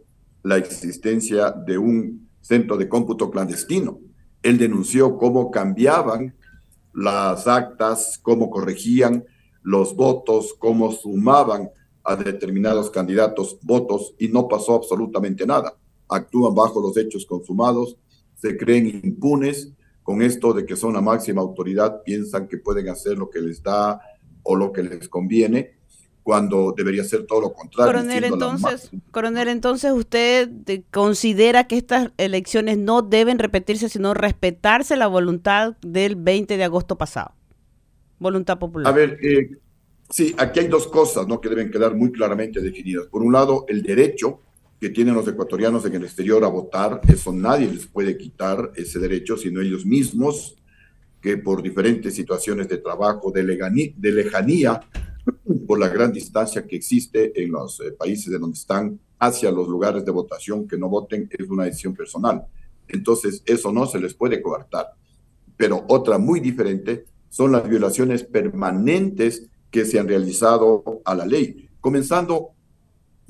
la existencia de un centro de cómputo clandestino. Él denunció cómo cambiaban las actas, cómo corregían los votos, cómo sumaban a determinados candidatos votos y no pasó absolutamente nada. Actúan bajo los hechos consumados, se creen impunes con esto de que son la máxima autoridad, piensan que pueden hacer lo que les da o lo que les conviene, cuando debería ser todo lo contrario. Coronel, entonces, coronel, entonces usted considera que estas elecciones no deben repetirse, sino respetarse la voluntad del 20 de agosto pasado. Voluntad popular. A ver, eh, sí, aquí hay dos cosas ¿no? que deben quedar muy claramente definidas. Por un lado, el derecho que tienen los ecuatorianos en el exterior a votar, eso nadie les puede quitar ese derecho, sino ellos mismos, que por diferentes situaciones de trabajo, de, lejanía, por la gran distancia que existe en los eh, países de donde están hacia los lugares de votación, que no voten es una decisión personal. Entonces, eso no se les puede coartar. Pero otra muy diferente son las violaciones permanentes que se han realizado a la ley, comenzando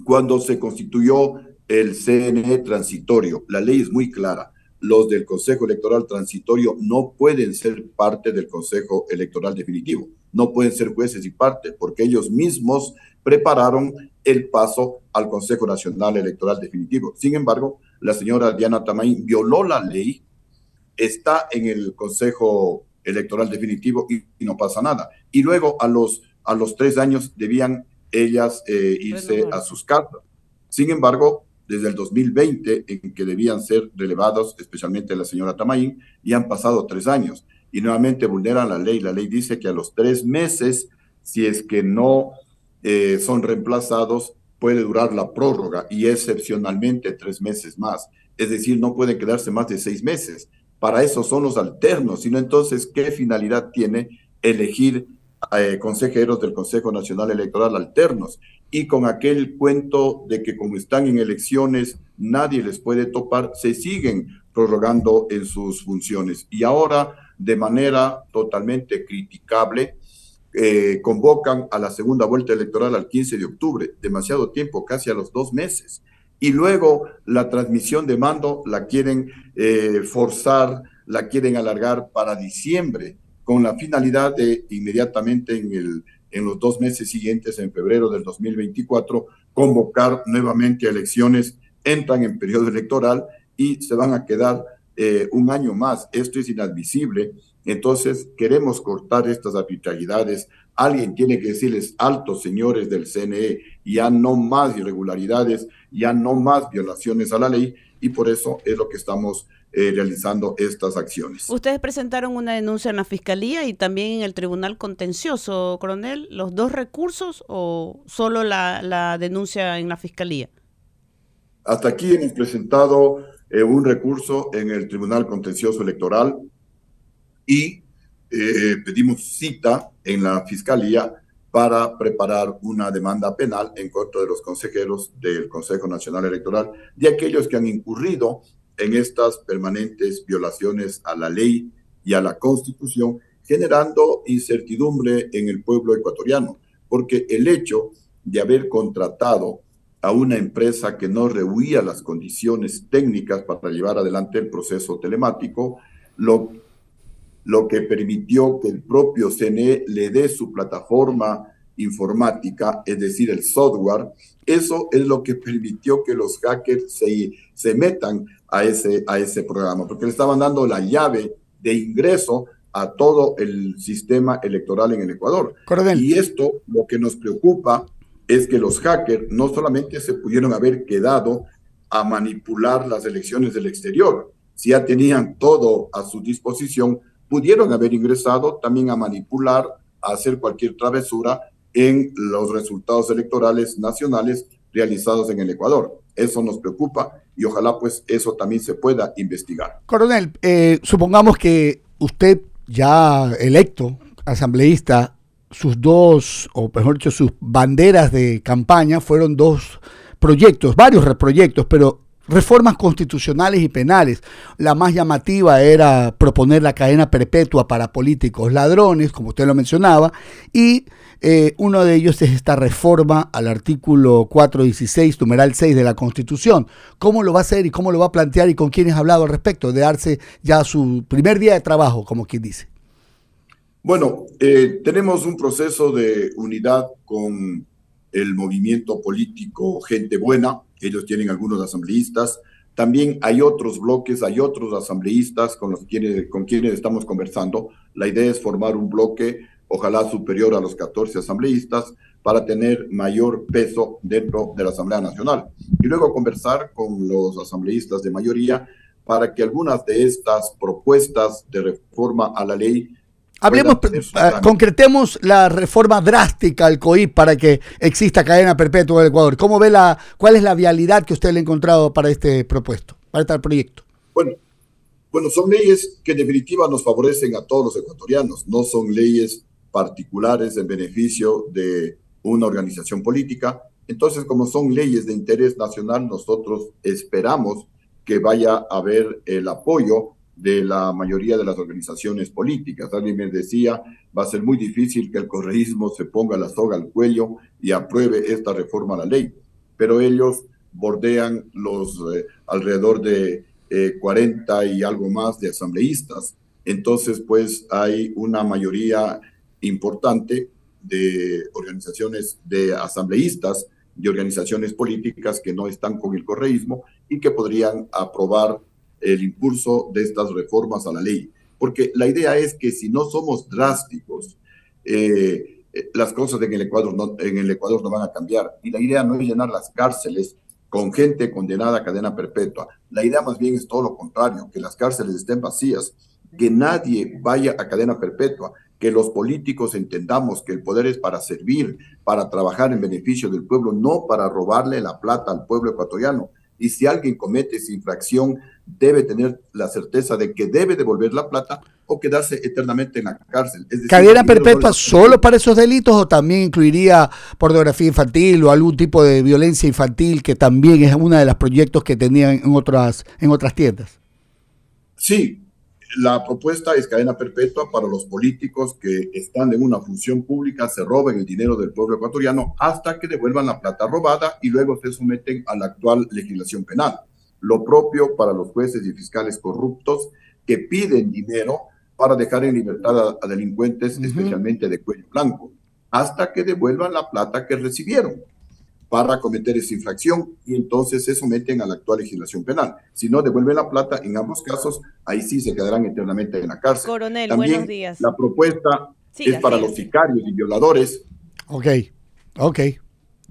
cuando se constituyó el CNE transitorio. La ley es muy clara. Los del Consejo Electoral Transitorio no pueden ser parte del Consejo Electoral Definitivo. No pueden ser jueces y parte porque ellos mismos prepararon el paso al Consejo Nacional Electoral Definitivo. Sin embargo, la señora Diana Tamay violó la ley, está en el Consejo Electoral Definitivo y, y no pasa nada. Y luego a los, a los tres años debían ellas eh, irse a sus casas. Sin embargo, desde el 2020, en que debían ser relevados, especialmente la señora Tamaín, y han pasado tres años y nuevamente vulneran la ley. La ley dice que a los tres meses, si es que no eh, son reemplazados, puede durar la prórroga y excepcionalmente tres meses más. Es decir, no pueden quedarse más de seis meses. Para eso son los alternos, sino entonces, ¿qué finalidad tiene elegir eh, consejeros del Consejo Nacional Electoral alternos? Y con aquel cuento de que como están en elecciones, nadie les puede topar, se siguen prorrogando en sus funciones. Y ahora, de manera totalmente criticable, eh, convocan a la segunda vuelta electoral al 15 de octubre, demasiado tiempo, casi a los dos meses. Y luego la transmisión de mando la quieren eh, forzar, la quieren alargar para diciembre, con la finalidad de inmediatamente en, el, en los dos meses siguientes, en febrero del 2024, convocar nuevamente elecciones, entran en periodo electoral y se van a quedar eh, un año más. Esto es inadmisible. Entonces, queremos cortar estas arbitrariedades. Alguien tiene que decirles, altos señores del CNE, ya no más irregularidades, ya no más violaciones a la ley, y por eso es lo que estamos eh, realizando estas acciones. Ustedes presentaron una denuncia en la Fiscalía y también en el Tribunal Contencioso, coronel, ¿los dos recursos o solo la, la denuncia en la Fiscalía? Hasta aquí hemos presentado eh, un recurso en el Tribunal Contencioso Electoral y eh, pedimos cita en la Fiscalía para preparar una demanda penal en contra de los consejeros del Consejo Nacional Electoral, de aquellos que han incurrido en estas permanentes violaciones a la ley y a la Constitución, generando incertidumbre en el pueblo ecuatoriano, porque el hecho de haber contratado a una empresa que no rehuía las condiciones técnicas para llevar adelante el proceso telemático, lo, lo que permitió que el propio CNE le dé su plataforma informática, es decir, el software, eso es lo que permitió que los hackers se, se metan a ese, a ese programa, porque le estaban dando la llave de ingreso a todo el sistema electoral en el Ecuador. Y esto lo que nos preocupa es que los hackers no solamente se pudieron haber quedado a manipular las elecciones del exterior, si ya tenían todo a su disposición, pudieron haber ingresado también a manipular a hacer cualquier travesura en los resultados electorales nacionales realizados en el Ecuador. Eso nos preocupa y ojalá pues eso también se pueda investigar. Coronel, eh, supongamos que usted ya electo, asambleísta, sus dos, o mejor dicho, sus banderas de campaña fueron dos proyectos, varios proyectos, pero reformas constitucionales y penales. La más llamativa era proponer la cadena perpetua para políticos ladrones, como usted lo mencionaba, y eh, uno de ellos es esta reforma al artículo 416, numeral 6 de la Constitución. ¿Cómo lo va a hacer y cómo lo va a plantear y con quiénes ha hablado al respecto? De darse ya su primer día de trabajo, como quien dice. Bueno, eh, tenemos un proceso de unidad con el movimiento político Gente Buena. Ellos tienen algunos asambleístas. También hay otros bloques, hay otros asambleístas con los quienes, con quienes estamos conversando. La idea es formar un bloque, ojalá superior a los 14 asambleístas, para tener mayor peso dentro de la Asamblea Nacional. Y luego conversar con los asambleístas de mayoría para que algunas de estas propuestas de reforma a la ley Hablemos, eh, concretemos la reforma drástica al COIP para que exista cadena perpetua en el Ecuador. ¿Cómo ve la, cuál es la vialidad que usted le ha encontrado para este propuesto, para este proyecto? Bueno, bueno, son leyes que en definitiva nos favorecen a todos los ecuatorianos, no son leyes particulares en beneficio de una organización política. Entonces, como son leyes de interés nacional, nosotros esperamos que vaya a haber el apoyo de la mayoría de las organizaciones políticas. Alguien me decía, va a ser muy difícil que el correísmo se ponga la soga al cuello y apruebe esta reforma a la ley, pero ellos bordean los eh, alrededor de eh, 40 y algo más de asambleístas. Entonces, pues hay una mayoría importante de organizaciones de asambleístas y organizaciones políticas que no están con el correísmo y que podrían aprobar el impulso de estas reformas a la ley. Porque la idea es que si no somos drásticos, eh, eh, las cosas en el, Ecuador no, en el Ecuador no van a cambiar. Y la idea no es llenar las cárceles con gente condenada a cadena perpetua. La idea más bien es todo lo contrario, que las cárceles estén vacías, que nadie vaya a cadena perpetua, que los políticos entendamos que el poder es para servir, para trabajar en beneficio del pueblo, no para robarle la plata al pueblo ecuatoriano. Y si alguien comete esa infracción, debe tener la certeza de que debe devolver la plata o quedarse eternamente en la cárcel. Es decir, ¿Cadena el dinero no perpetua solo para esos delitos o también incluiría pornografía infantil o algún tipo de violencia infantil que también es uno de los proyectos que tenían en otras, en otras tiendas? Sí, la propuesta es cadena perpetua para los políticos que están en una función pública, se roben el dinero del pueblo ecuatoriano hasta que devuelvan la plata robada y luego se someten a la actual legislación penal. Lo propio para los jueces y fiscales corruptos que piden dinero para dejar en libertad a, a delincuentes, especialmente de cuello blanco, hasta que devuelvan la plata que recibieron para cometer esa infracción y entonces se someten a la actual legislación penal. Si no devuelven la plata, en ambos casos, ahí sí se quedarán eternamente en la cárcel. Coronel, También buenos días. la propuesta Siga, es para siga, los sicarios y violadores. Ok, ok.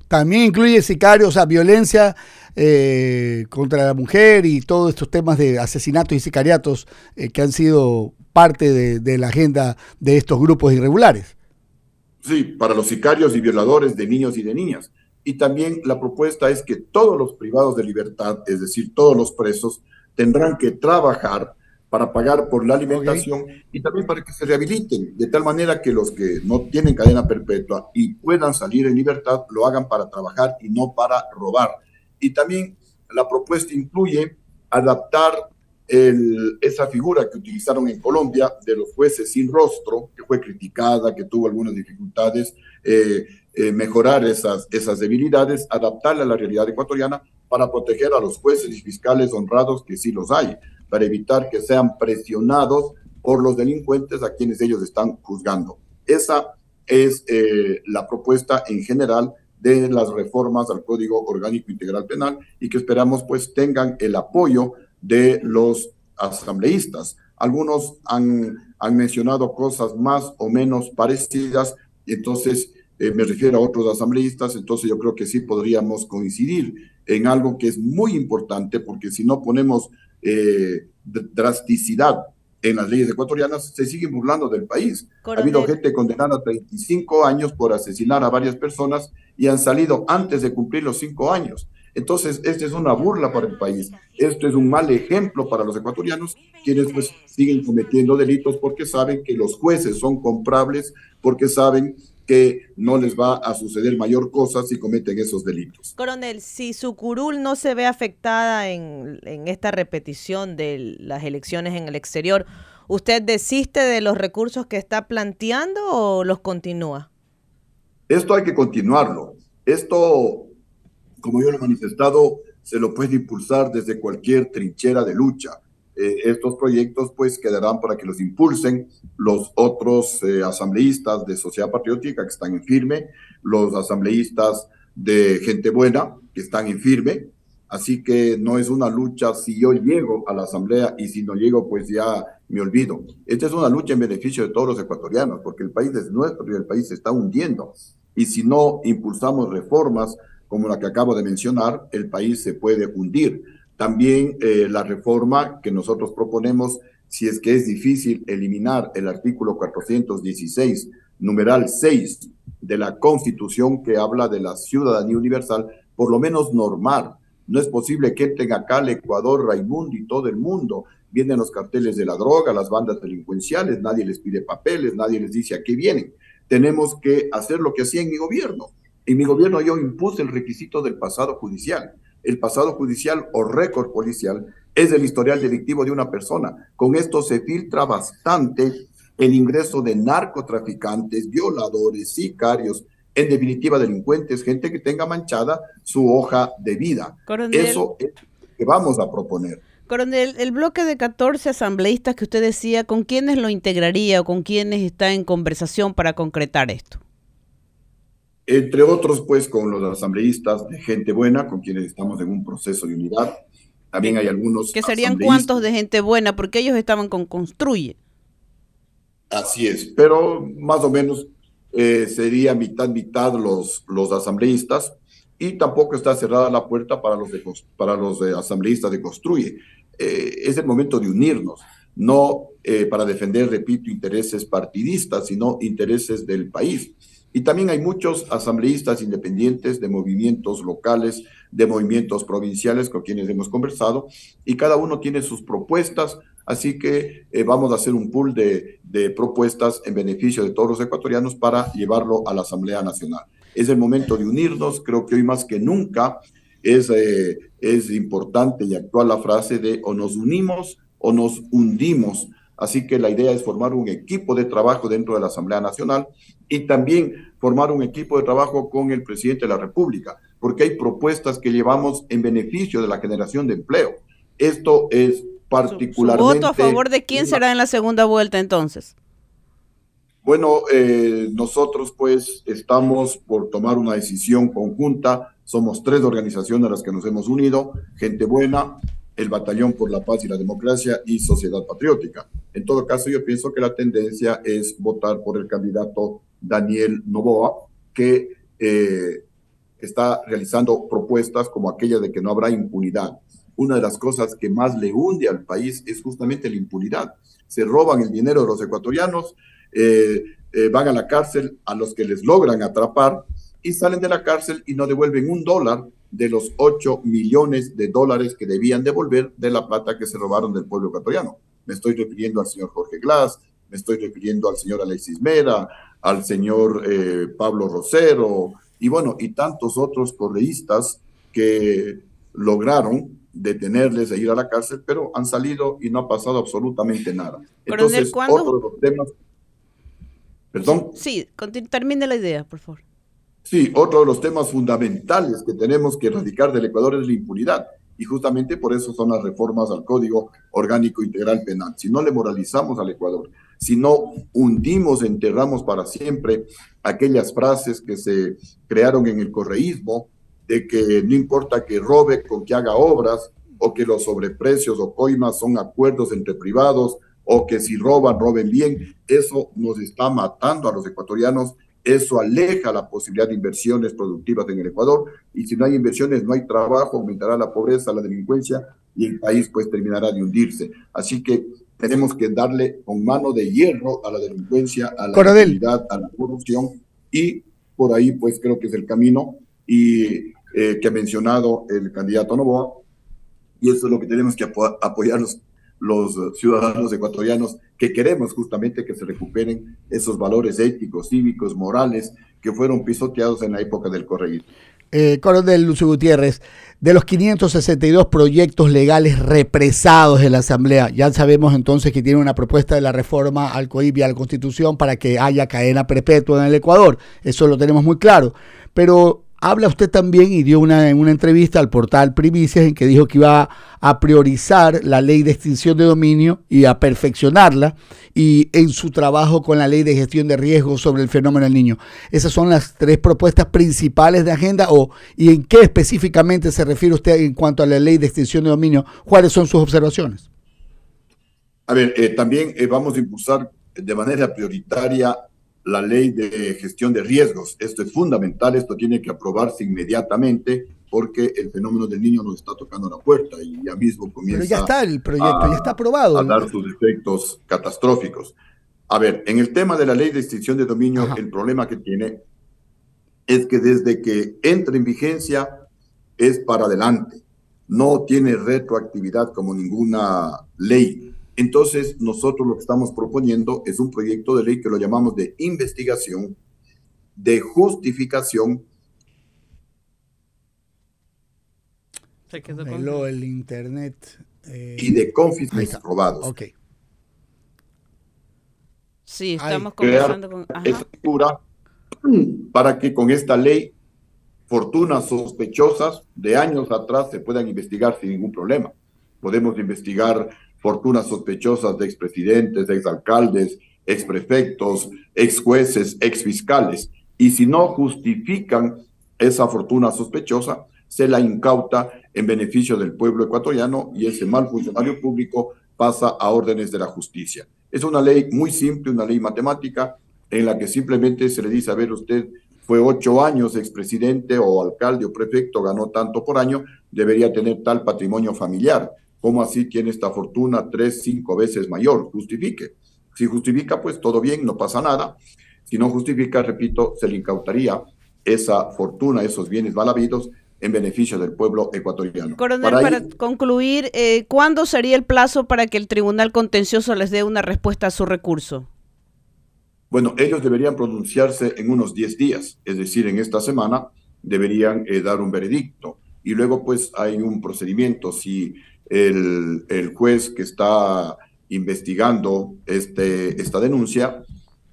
También incluye sicarios, o sea, violencia eh, contra la mujer y todos estos temas de asesinatos y sicariatos eh, que han sido parte de, de la agenda de estos grupos irregulares. Sí, para los sicarios y violadores de niños y de niñas. Y también la propuesta es que todos los privados de libertad, es decir, todos los presos, tendrán que trabajar para pagar por la alimentación y también para que se rehabiliten, de tal manera que los que no tienen cadena perpetua y puedan salir en libertad lo hagan para trabajar y no para robar. Y también la propuesta incluye adaptar el- esa figura que utilizaron en Colombia de los jueces sin rostro, que fue criticada, que tuvo algunas dificultades, eh, eh, mejorar esas, esas debilidades, adaptarla a la realidad ecuatoriana para proteger a los jueces y fiscales honrados, que sí los hay, para evitar que sean presionados por los delincuentes a quienes ellos están juzgando. Esa es eh, la propuesta en general de las reformas al Código Orgánico Integral Penal y que esperamos pues tengan el apoyo de los asambleístas. Algunos han, han mencionado cosas más o menos parecidas, entonces eh, me refiero a otros asambleístas, entonces yo creo que sí podríamos coincidir en algo que es muy importante, porque si no ponemos eh, dr- drasticidad en las leyes ecuatorianas, se siguen burlando del país. Ha Coronel. habido gente condenada a 35 años por asesinar a varias personas y han salido antes de cumplir los cinco años. Entonces, esta es una burla para el país. Esto es un mal ejemplo para los ecuatorianos, quienes pues siguen cometiendo delitos porque saben que los jueces son comprables, porque saben que no les va a suceder mayor cosa si cometen esos delitos. Coronel, si su curul no se ve afectada en, en esta repetición de las elecciones en el exterior, ¿usted desiste de los recursos que está planteando o los continúa? Esto hay que continuarlo. Esto, como yo lo he manifestado, se lo puede impulsar desde cualquier trinchera de lucha. Eh, estos proyectos pues quedarán para que los impulsen los otros eh, asambleístas de Sociedad Patriótica que están en firme, los asambleístas de Gente Buena que están en firme. Así que no es una lucha si yo llego a la asamblea y si no llego pues ya me olvido. Esta es una lucha en beneficio de todos los ecuatorianos porque el país es nuestro y el país se está hundiendo. Y si no impulsamos reformas como la que acabo de mencionar, el país se puede hundir. También eh, la reforma que nosotros proponemos, si es que es difícil eliminar el artículo 416, numeral 6 de la Constitución que habla de la ciudadanía universal, por lo menos normal. No es posible que entren acá al Ecuador, Raimundo y todo el mundo. Vienen los carteles de la droga, las bandas delincuenciales, nadie les pide papeles, nadie les dice a qué vienen. Tenemos que hacer lo que hacía en mi gobierno. En mi gobierno yo impuse el requisito del pasado judicial. El pasado judicial o récord policial es el historial delictivo de una persona. Con esto se filtra bastante el ingreso de narcotraficantes, violadores, sicarios, en definitiva delincuentes, gente que tenga manchada su hoja de vida. Coronel. Eso es lo que vamos a proponer. Coronel, el bloque de 14 asambleístas que usted decía, ¿con quiénes lo integraría o con quiénes está en conversación para concretar esto? Entre otros, pues, con los asambleístas de gente buena, con quienes estamos en un proceso de unidad. También hay algunos Que serían cuantos de gente buena, porque ellos estaban con Construye. Así es, pero más o menos eh, sería mitad, mitad los, los asambleístas y tampoco está cerrada la puerta para los, de, para los asambleístas de Construye. Eh, es el momento de unirnos, no eh, para defender, repito, intereses partidistas, sino intereses del país. Y también hay muchos asambleístas independientes de movimientos locales, de movimientos provinciales con quienes hemos conversado, y cada uno tiene sus propuestas, así que eh, vamos a hacer un pool de, propuestas en beneficio de todos los ecuatorianos para llevarlo a la Asamblea Nacional. Es el momento de unirnos, creo que hoy más que nunca es, eh, es importante y actual la frase de o nos unimos o nos hundimos. Así que la idea es formar un equipo de trabajo dentro de la Asamblea Nacional y también formar un equipo de trabajo con el presidente de la República, porque hay propuestas que llevamos en beneficio de la generación de empleo. Esto es ¿Su particularmente... voto a favor de quién será en la segunda vuelta entonces? Bueno, eh, nosotros pues estamos por tomar una decisión conjunta. Somos tres organizaciones a las que nos hemos unido, Gente Buena, el Batallón por la Paz y la Democracia y Sociedad Patriótica. En todo caso, yo pienso que la tendencia es votar por el candidato Daniel Novoa, que eh, está realizando propuestas como aquella de que no habrá impunidad. Una de las cosas que más le hunde al país es justamente la impunidad. Se roban el dinero de los ecuatorianos, eh, eh, van a la cárcel a los que les logran atrapar y salen de la cárcel y no devuelven un dólar de los 8 millones de dólares que debían devolver de la plata que se robaron del pueblo ecuatoriano. Me estoy refiriendo al señor Jorge Glass, me estoy refiriendo al señor Alexis Mera, al señor eh, Pablo Rosero y bueno, y tantos otros correístas que lograron detenerles e ir a la cárcel, pero han salido y no ha pasado absolutamente nada. Coronel, Entonces, ¿cuándo? otro de los temas... Perdón. Sí, termine la idea, por favor. Sí, otro de los temas fundamentales que tenemos que erradicar del Ecuador es la impunidad. Y justamente por eso son las reformas al Código Orgánico Integral Penal. Si no le moralizamos al Ecuador, si no hundimos, enterramos para siempre aquellas frases que se crearon en el correísmo, de que no importa que robe con que haga obras, o que los sobreprecios o coimas son acuerdos entre privados, o que si roban, roben bien, eso nos está matando a los ecuatorianos eso aleja la posibilidad de inversiones productivas en el Ecuador y si no hay inversiones no hay trabajo, aumentará la pobreza, la delincuencia y el país pues terminará de hundirse. Así que tenemos que darle con mano de hierro a la delincuencia, a la impunidad, a la corrupción y por ahí pues creo que es el camino y eh, que ha mencionado el candidato Novoa y eso es lo que tenemos que apo- apoyar los, los ciudadanos ecuatorianos que queremos justamente que se recuperen esos valores éticos, cívicos, morales que fueron pisoteados en la época del correísmo. Eh, Coronel Lucio Gutiérrez, de los 562 proyectos legales represados en la Asamblea, ya sabemos entonces que tiene una propuesta de la reforma al COIP y a la Constitución para que haya cadena perpetua en el Ecuador. Eso lo tenemos muy claro. Pero habla usted también y dio una, una entrevista al portal Primicias en que dijo que iba a priorizar la ley de extinción de dominio y a perfeccionarla y en su trabajo con la ley de gestión de riesgos sobre el fenómeno del niño. Esas son las tres propuestas principales de agenda o y en qué específicamente se refiere usted en cuanto a la ley de extinción de dominio. ¿Cuáles son sus observaciones? A ver, eh, también eh, vamos a impulsar de manera prioritaria la ley de gestión de riesgos. Esto es fundamental, esto tiene que aprobarse inmediatamente porque el fenómeno del niño nos está tocando la puerta y ya mismo comienza Pero ya está el proyecto, a- ya está aprobado. a dar sus efectos catastróficos. A ver, en el tema de la ley de extinción de dominio, Ajá. el problema que tiene es que desde que entra en vigencia es para adelante, no tiene retroactividad como ninguna ley. Entonces, nosotros lo que estamos proponiendo es un proyecto de ley que lo llamamos de investigación, de justificación Se quedó con- Hello, el internet. eh, y de está. probados. Ok. Sí, estamos crear conversando con... Ajá. para que con esta ley fortunas sospechosas de años atrás se puedan investigar sin ningún problema. Podemos investigar fortunas sospechosas de expresidentes, de exalcaldes, exprefectos, ex jueces, ex fiscales. Y si no justifican esa fortuna sospechosa, se la incauta en beneficio del pueblo ecuatoriano y ese mal funcionario público pasa a órdenes de la justicia. Es una ley muy simple, una ley matemática, en la que simplemente se le dice, a ver, usted fue ocho años expresidente o alcalde o prefecto, ganó tanto por año, debería tener tal patrimonio familiar. ¿Cómo así tiene esta fortuna tres, cinco veces mayor? Justifique. Si justifica, pues todo bien, no pasa nada. Si no justifica, repito, se le incautaría esa fortuna, esos bienes mal habidos en beneficio del pueblo ecuatoriano. Coronel, Para concluir, eh, ¿cuándo sería el plazo para que el Tribunal Contencioso les dé una respuesta a su recurso? Bueno, ellos deberían pronunciarse en unos 10 días, es decir, en esta semana deberían eh, dar un veredicto. Y luego, pues, hay un procedimiento. Si el, el juez que está investigando este, esta denuncia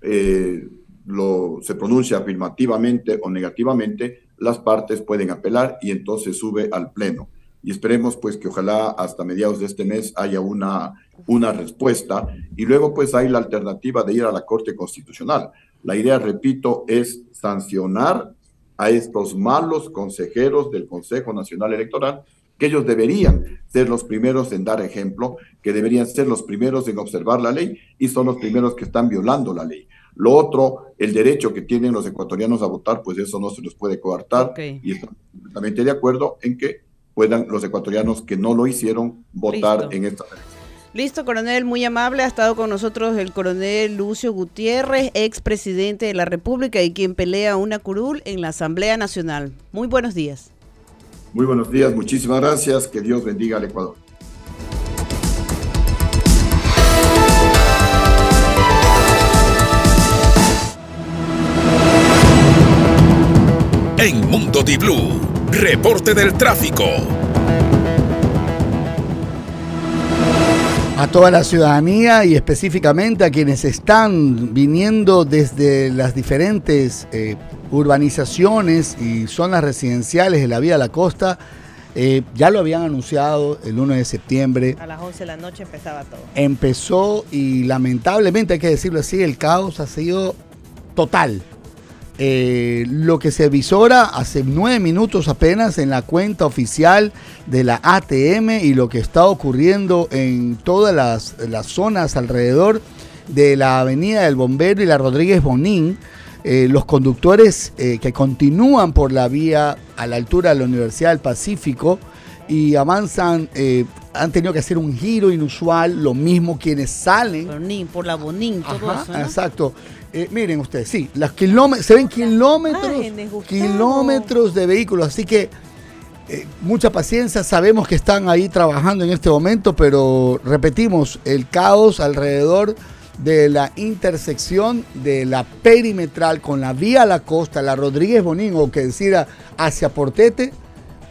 eh, lo, se pronuncia afirmativamente o negativamente, las partes pueden apelar y entonces sube al Pleno. Y esperemos, pues, que ojalá hasta mediados de este mes haya una, una respuesta. Y luego, pues, hay la alternativa de ir a la Corte Constitucional. La idea, repito, es sancionar a estos malos consejeros del Consejo Nacional Electoral, que ellos deberían ser los primeros en dar ejemplo, que deberían ser los primeros en observar la ley y son los primeros que están violando la ley. Lo otro, el derecho que tienen los ecuatorianos a votar, pues eso no se los puede coartar Ok. y estamos completamente de acuerdo en que puedan los ecuatorianos que no lo hicieron votar Listo. en esta elección. Listo, coronel, muy amable. Ha estado con nosotros el coronel Lucio Gutiérrez, expresidente de la República y quien pelea una curul en la Asamblea Nacional. Muy buenos días. Muy buenos días, muchísimas gracias, que Dios bendiga al Ecuador. En Mundo Di Blue, reporte del tráfico. a toda la ciudadanía y específicamente a quienes están viniendo desde las diferentes eh, urbanizaciones y zonas residenciales de la vía a la costa. eh, ya lo habían anunciado el 1 de septiembre. A las 11 de la noche empezaba todo. Empezó y lamentablemente hay que decirlo así, el caos ha sido total. Eh, lo que se visora hace nueve minutos apenas en la cuenta oficial de la ATM y lo que está ocurriendo en todas las, las zonas alrededor de la Avenida del Bombero y la Rodríguez Bonín. Eh, los conductores eh, que continúan por la vía a la altura de la Universidad del Pacífico y avanzan eh, han tenido que hacer un giro inusual, lo mismo quienes salen. Por la Bonín, todo Ajá, eso, ¿no? Exacto. Eh, miren ustedes, sí, las kilómetros, se ven kilómetros, kilómetros de vehículos, así que eh, mucha paciencia, sabemos que están ahí trabajando en este momento, pero repetimos, el caos alrededor de la intersección de la perimetral con la vía a la costa, la Rodríguez Bonín, o que decir hacia Portete,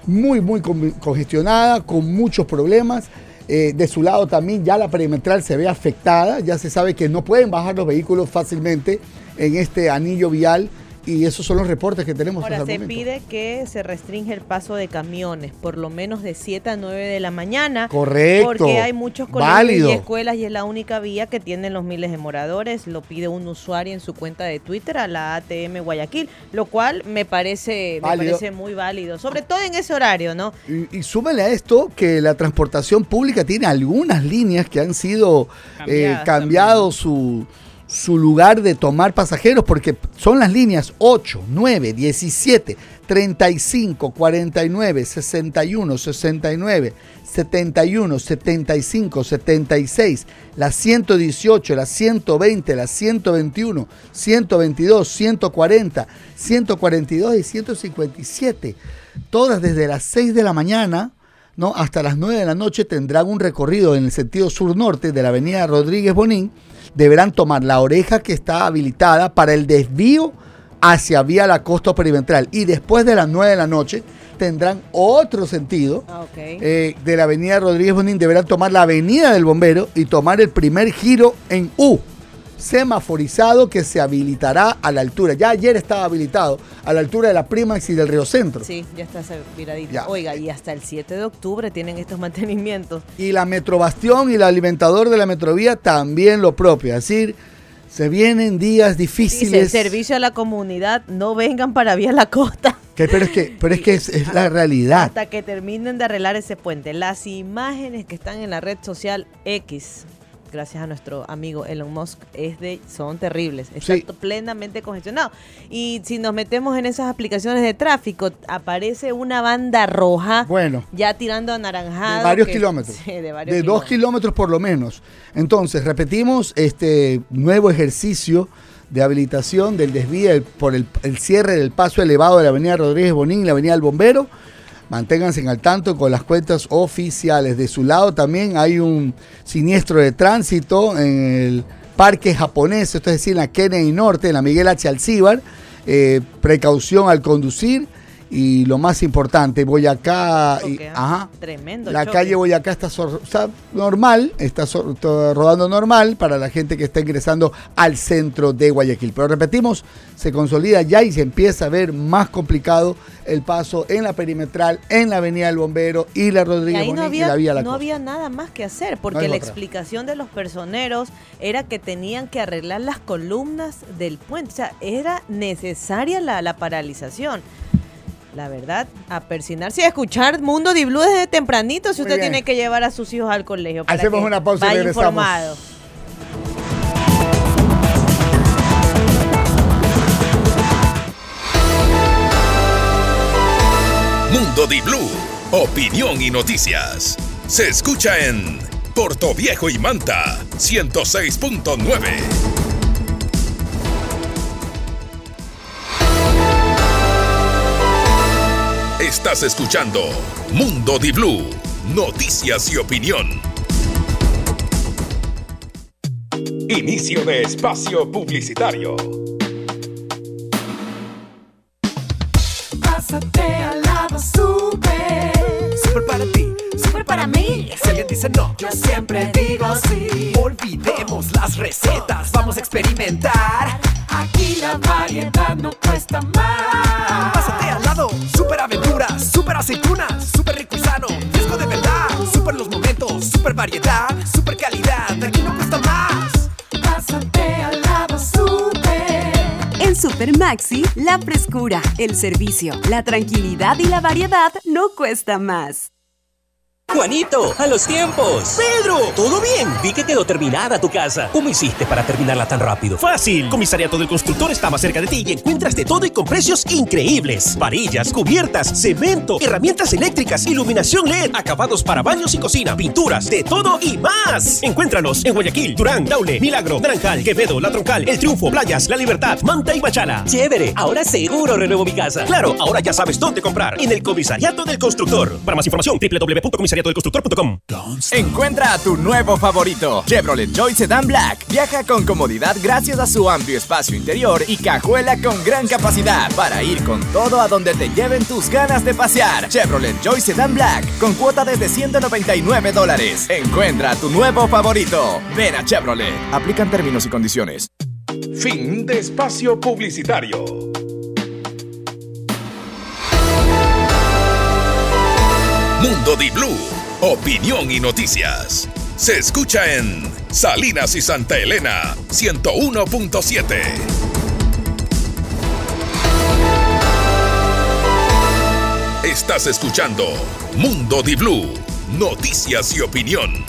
muy, muy con- congestionada, con muchos problemas. Eh, de su lado también ya la perimetral se ve afectada, ya se sabe que no pueden bajar los vehículos fácilmente en este anillo vial y esos son los reportes que tenemos Ahora, hasta se el momento. pide que se restringe el paso de camiones, por lo menos de 7 a 9 de la mañana. Correcto. Porque hay muchos colegios Válido. y escuelas y es la única vía que tienen los miles de moradores. Lo pide un usuario en su cuenta de Twitter a la ATM Guayaquil, lo cual me parece, me parece muy válido, sobre todo en ese horario, ¿no? Y, y súmele a esto que la transportación pública tiene algunas líneas que han sido eh, Cambiadas cambiado su, su lugar de tomar pasajeros porque son las líneas 8, 9, 17, 35, 49, 61, 69, 71, 75, 76, la 118, la 120, la 121, 122, 140, 142 y 157. Todas desde las 6 de la mañana ¿no? hasta las 9 de la noche tendrán un recorrido en el sentido sur-norte de la avenida Rodríguez Bonín. Deberán tomar la oreja que está habilitada para el desvío hacia vía la costa perimetral. Y después de las 9 de la noche tendrán otro sentido. Ah, eh, de la avenida Rodríguez Bonín deberán tomar la avenida del bombero y tomar el primer giro en U, semaforizado que se habilitará a la altura. Ya ayer estaba habilitado a la altura de la Primax y del Río Centro. Sí, ya está viradito. Ya. Oiga, y hasta el 7 de octubre tienen estos mantenimientos. Y la Metrobastión y el alimentador de la Metrovía también lo propio. Es decir, se vienen días difíciles. servicio a la comunidad, no vengan para Vía La Costa Que- pero es que, pero es, que es, es la realidad. hasta que terminen de arreglar ese puente. Las imágenes que están en la red social X, gracias a nuestro amigo Elon Musk, es de, son terribles. Está Sí. plenamente congestionado. Y si nos metemos en esas aplicaciones de tráfico, aparece una banda roja Bueno. ya tirando anaranjado. De varios que- kilómetros. [LAUGHS] Sí, de varios de dos kilómetros por lo menos. Entonces, repetimos este nuevo ejercicio de habilitación del desvío por el, el cierre del paso elevado de la avenida Rodríguez Bonín y la avenida El Bombero. Manténganse al tanto con las cuentas oficiales. De su lado también hay un siniestro de tránsito en el parque japonés, esto es decir, en la Kennedy Norte, en la Miguel H. Alcíbar. Eh, precaución al conducir. Y lo más importante, Boyacá. y- Choque, ¿ah? ajá, Tremendo. la choque. calle Boyacá está, está normal, está rodando normal para la gente que está ingresando al centro de Guayaquil. Pero repetimos, se consolida ya y se empieza a ver más complicado el paso en la perimetral, en la Avenida del Bombero y la Y Rodríguez ahí no Bonín y había, la Vía La no Costa. había nada más que hacer, porque la otra. explicación de los personeros era que tenían que arreglar las columnas del puente. O sea, era necesaria la, la paralización. La verdad, a persinarse y a escuchar Mundo Di Blue desde tempranito si Muy usted bien. tiene que llevar a sus hijos al colegio. para Hacemos que una pausa y vaya regresamos. informado. Mundo Di Blue, opinión y noticias. Se escucha en Puerto Viejo y Manta, 106.9. Estás escuchando Mundo Di Blue, noticias y opinión. Inicio de espacio publicitario. Pásate al lado super. Super para ti, super para mí. Si alguien dice no, yo siempre digo sí. Olvidemos las recetas, vamos a experimentar. Aquí la variedad no cuesta más. Pásate al lado, super aventuras, super aceitunas, super rico y sano, fresco de verdad. Super los momentos, super variedad, super calidad. Aquí no cuesta más. Pásate al lado, super. En Super Maxi, la frescura, el servicio, la tranquilidad y la variedad no cuesta más. Juanito, a los tiempos. Pedro, ¿todo bien? Vi que quedó terminada tu casa. ¿Cómo hiciste para terminarla tan rápido? Fácil. Comisariato del Constructor más cerca de ti y encuentras de todo y con precios increíbles. Varillas, cubiertas, cemento, herramientas eléctricas, iluminación LED, acabados para baños y cocina, pinturas, de todo y más. Encuéntranos en Guayaquil, Durán, Daule, Milagro, Naranjal, Quevedo, La Troncal, El Triunfo, Playas, La Libertad, Manta y Machala. Chévere, ahora seguro renuevo mi casa. Claro, ahora ya sabes dónde comprar. En el Comisariato del Constructor. Para más información, www.comisariatodelconstructor.com. Encuentra a tu nuevo favorito, Chevrolet Joy Sedan Black. Viaja con comodidad gracias a su amplio espacio interior y cajuela con gran capacidad para ir con todo a donde te lleven tus ganas de pasear. Chevrolet Joy Sedan Black con cuota desde 199 dólares. Encuentra a tu nuevo favorito. Ven a Chevrolet. Aplican términos y condiciones. Fin de espacio publicitario. Mundo Di Blue, opinión y noticias. Se escucha en Salinas y Santa Elena 101.7. Estás escuchando Mundo Di Blue, noticias y opinión.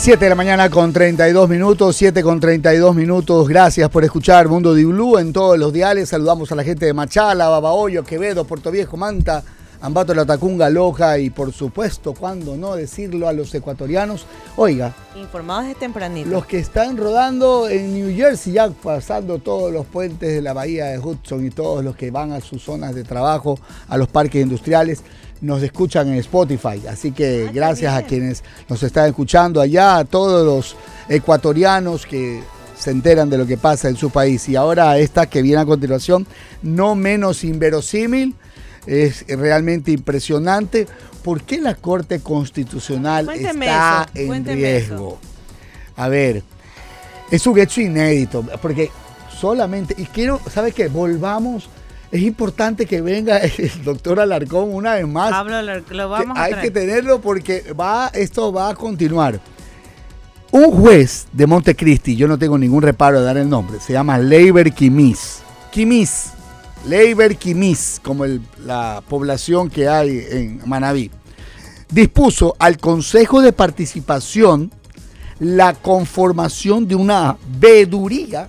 7 de la mañana con 32 minutos, 7 con 32 minutos. Gracias por escuchar Mundo Di Blue en todos los diales. Saludamos a la gente de Machala, Babahoyo, Quevedo, Puerto Viejo, Manta, Ambato, La Tacunga, Loja y por supuesto, cuando no decirlo a los ecuatorianos. Oiga, Informados de tempranito. los que están rodando en New Jersey, ya pasando todos los puentes de la bahía de Hudson y todos los que van a sus zonas de trabajo, a los parques industriales, nos escuchan en Spotify. Así que gracias a quienes nos están escuchando allá, a todos los ecuatorianos que se enteran de lo que pasa en su país. Y ahora esta que viene a continuación, no menos inverosímil, es realmente impresionante. ¿Por qué la Corte Constitucional Cuénteme está eso, en riesgo? A ver, es un hecho inédito, porque solamente, y quiero, ¿sabe qué? Volvamos, es importante que venga el doctor Alarcón una vez más. Hablo, lo, lo vamos que a hay traer. que tenerlo porque va, esto va a continuar. Un juez de Montecristi, yo no tengo ningún reparo de dar el nombre, se llama Leiber Quimis. Quimis, Leiber Quimis, como el- la población que hay en Manabí, dispuso al Consejo de Participación la conformación de una veeduría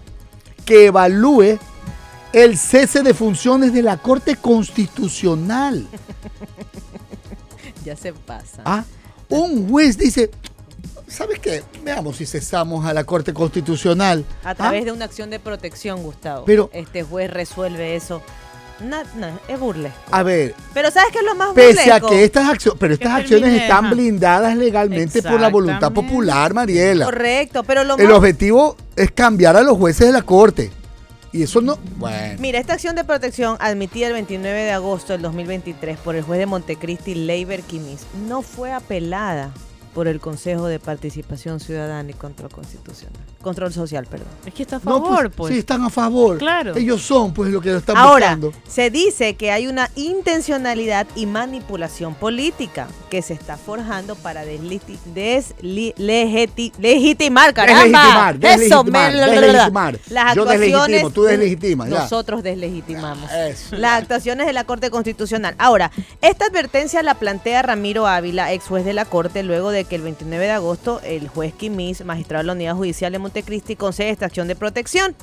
que evalúe el cese de funciones de la Corte Constitucional. [LAUGHS] Ya se pasa. Ah, un juez dice, ¿sabes qué? Veamos si cesamos a la Corte Constitucional. A Ah, través de una acción de protección, Gustavo. Pero- este juez resuelve eso. No, no, es burle. A ver, Pero ¿sabes qué es lo más pese a burlesco? que estas acciones, pero estas acciones están ajá. blindadas legalmente por la voluntad popular, Mariela. Correcto, pero lo El más... objetivo es cambiar a los jueces de la Corte. Y eso no. Mira, esta acción de protección admitida el 29 de agosto del 2023 por el juez de Montecristi, Leiber Quimis, no fue apelada por el Consejo de Participación Ciudadana y Control Constitucional. Control Social, perdón. Es que está a No, favor, pues, pues. Sí, están a favor. Claro. Ellos son, pues, lo que lo están Ahora, buscando. se dice que hay una intencionalidad y manipulación política que se está forjando para desliti- desli- legiti- legitimar, caramba. Deslegitimar, deslegitimar, deslegitimar. Las Yo deslegitimo, tú deslegitimas, ya. Nosotros deslegitimamos. Las actuaciones de la Corte Constitucional. Ahora, esta advertencia la plantea Ramiro Ávila, ex juez de la Corte, luego de que el 29 de agosto el juez Quimis, magistrado de la Unidad Judicial de Montecristi, concede esta acción de protección.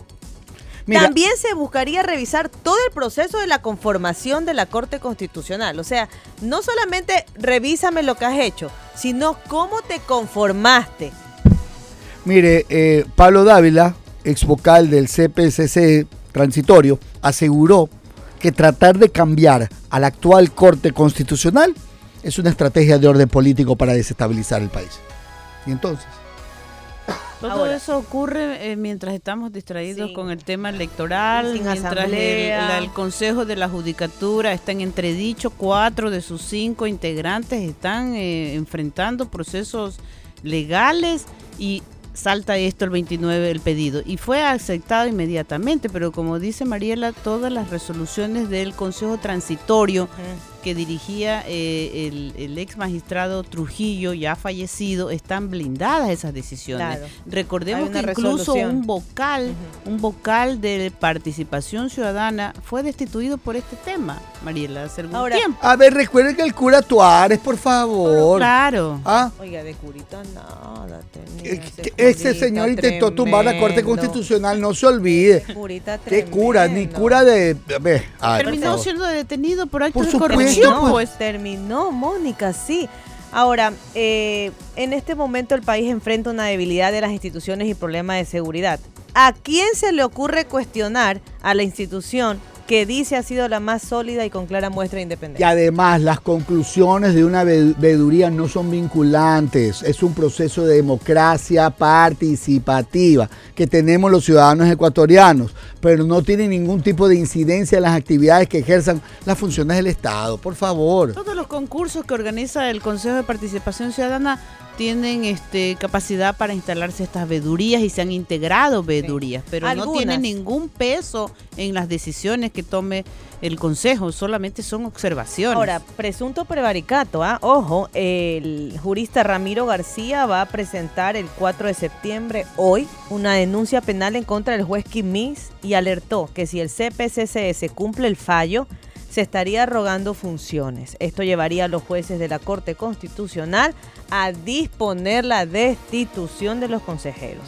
Mira. También se buscaría revisar todo el proceso de la conformación de la Corte Constitucional. O sea, no solamente revísame lo que has hecho, sino cómo te conformaste. Mire, eh, Pablo Dávila, ex vocal del CPCC transitorio, aseguró que tratar de cambiar a la actual Corte Constitucional es una estrategia de orden político para desestabilizar el país. Y entonces, Todo Ahora. eso ocurre eh, mientras estamos distraídos Sí. con el tema electoral, Sin mientras el, asamblea. la- el Consejo de la Judicatura está en entredicho, cuatro de sus cinco integrantes están eh, enfrentando procesos legales y salta esto el 29 el pedido y fue aceptado inmediatamente, pero como dice Mariela, todas las resoluciones del Consejo Transitorio que dirigía eh, el, el ex magistrado Trujillo, ya fallecido, están blindadas esas decisiones. Claro. Recordemos que incluso resolución. un vocal, un vocal de participación ciudadana fue destituido por este tema, Mariela, hace algún Ahora- tiempo. A ver, recuerden que el cura Tuárez, por favor. Claro. Ah, Oiga, de curita nada. tenía que- ese ese señor intentó tumbar la Corte. Constitucional, no se olvide. Curita ¿Qué cura? Ni cura de... a ver, Terminó siendo detenido por acto Por de supuesto, pues. pues. Terminó, Mónica, sí. Ahora, eh, en este momento el país enfrenta una debilidad de las instituciones y problemas de seguridad. ¿A quién se le ocurre cuestionar a la institución que dice ha sido la más sólida y con clara muestra de Y independencia? además las conclusiones de una ve- veeduría no son vinculantes, es un proceso de democracia participativa que tenemos los ciudadanos ecuatorianos, pero no tiene ningún tipo de incidencia en las actividades que ejerzan las funciones del Estado, por favor. Todos los concursos que organiza el Consejo de Participación Ciudadana tienen este, capacidad para instalarse estas vedurías y se han integrado vedurías, pero no tienen ningún peso en las decisiones que tome el Consejo, solamente son observaciones. Ahora, presunto prevaricato, ¿ah? ojo, el jurista Ramiro García va a presentar el 4 de septiembre, hoy, una denuncia penal en contra del juez Kimis y alertó que si el CPCCS cumple el fallo, se estaría rogando funciones. Esto llevaría a los jueces de la Corte Constitucional a disponer la destitución de los consejeros.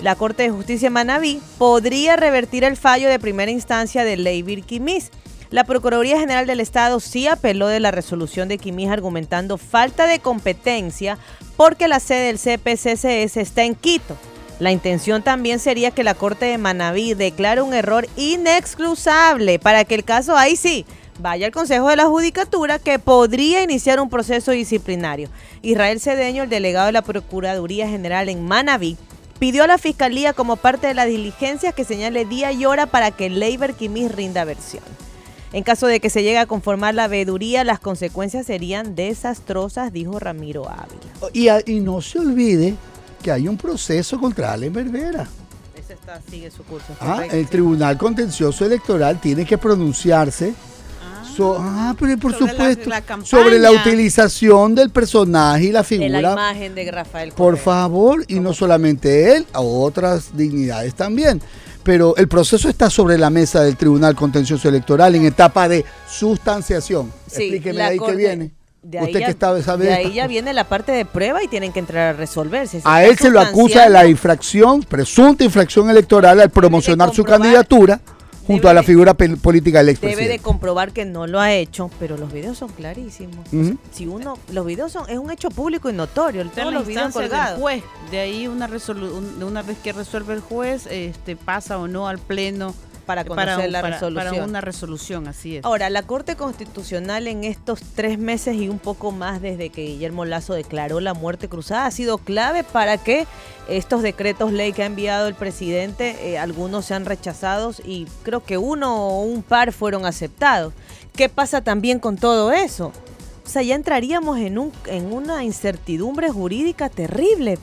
La Corte de Justicia de Manabí podría revertir el fallo de primera instancia de Leivir Quimis. La Procuraduría General del Estado sí apeló de la resolución de Quimis argumentando falta de competencia porque la sede del CPCCS está en Quito. La intención también sería que la Corte de Manabí declare un error inexcusable para que el caso ahí sí vaya al Consejo de la Judicatura que podría iniciar un proceso disciplinario. Israel Cedeño, el delegado de la Procuraduría General en Manabí, pidió a la Fiscalía como parte de las diligencias que señale día y hora para que Leiber Quimis rinda versión. En caso de que se llegue a conformar la veeduría, las consecuencias serían desastrosas, dijo Ramiro Ávila. Y, a- y no se olvide que hay un proceso contra Allen Berbera. Ese está, sigue su curso. Ah, el. Tribunal Contencioso Electoral tiene que pronunciarse so- ah, pero por Sobre supuesto la sobre la utilización del personaje y la De figura. la imagen de Rafael Por Correa. favor, y no solamente él, a otras dignidades también. Pero el proceso está sobre la mesa del Tribunal Contencioso Electoral en etapa de sustanciación. Sí, Explíqueme la de ahí que viene. De ahí Usted ya- que está, sabe de ahí ya viene la parte de prueba y tienen que entrar a resolverse. Si A él se lo acusa de la infracción, presunta infracción electoral al promocionar su candidatura junto a la figura pel- política del Debe de expresidente. comprobar que no lo ha hecho, pero los videos son clarísimos. Ujú. Si uno, los videos son, es un hecho público y notorio, en todos los videos instancia del colgados. juez. De ahí una resolu- un- de una vez que resuelve el juez, este pasa o no al pleno Para conocer la para- resolución. para una resolución, así es. Ahora, la Corte Constitucional en estos tres meses y un poco más desde que Guillermo Lazo declaró la muerte cruzada ha sido clave para que estos decretos ley que ha enviado el presidente, eh, algunos sean rechazados y creo que uno o un par fueron aceptados. ¿Qué pasa también con todo eso? O sea, ya entraríamos en, un, en una incertidumbre jurídica terrible.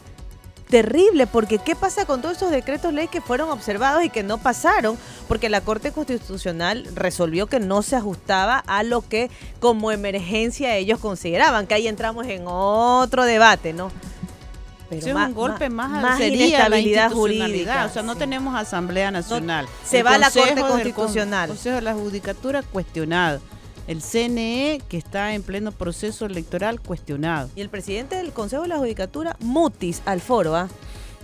Terrible, porque ¿qué pasa con todos esos decretos ley que fueron observados y que no pasaron? Porque la Corte Constitucional resolvió que no se ajustaba a lo que como emergencia ellos consideraban, que ahí entramos en otro debate, ¿no? Pero Sí, es ma- un golpe más, más inestabilidad jurídica, O sea, no sí. tenemos Asamblea Nacional. se El va a la Corte del Constitucional. Consejo de la Judicatura cuestionado. El CNE, que está en pleno proceso electoral, cuestionado. Y el presidente del Consejo de la Judicatura, Mutis Alforo, ¿ah?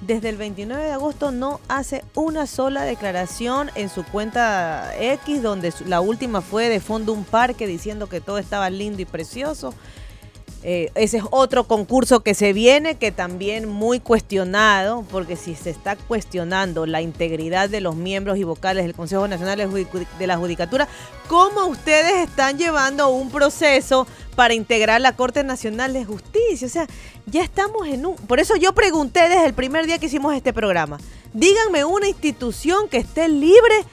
desde el 29 de agosto no hace una sola declaración en su cuenta X, donde la última fue de fondo un parque diciendo que todo estaba lindo y precioso. Eh, ese es otro concurso que se viene, que también muy cuestionado, porque si se está cuestionando la integridad de los miembros y vocales del Consejo Nacional de la Judicatura, ¿cómo ustedes están llevando un proceso para integrar la Corte Nacional de Justicia? O sea, ya estamos en un... Por eso yo pregunté desde el primer día que hicimos este programa, díganme una institución que esté libre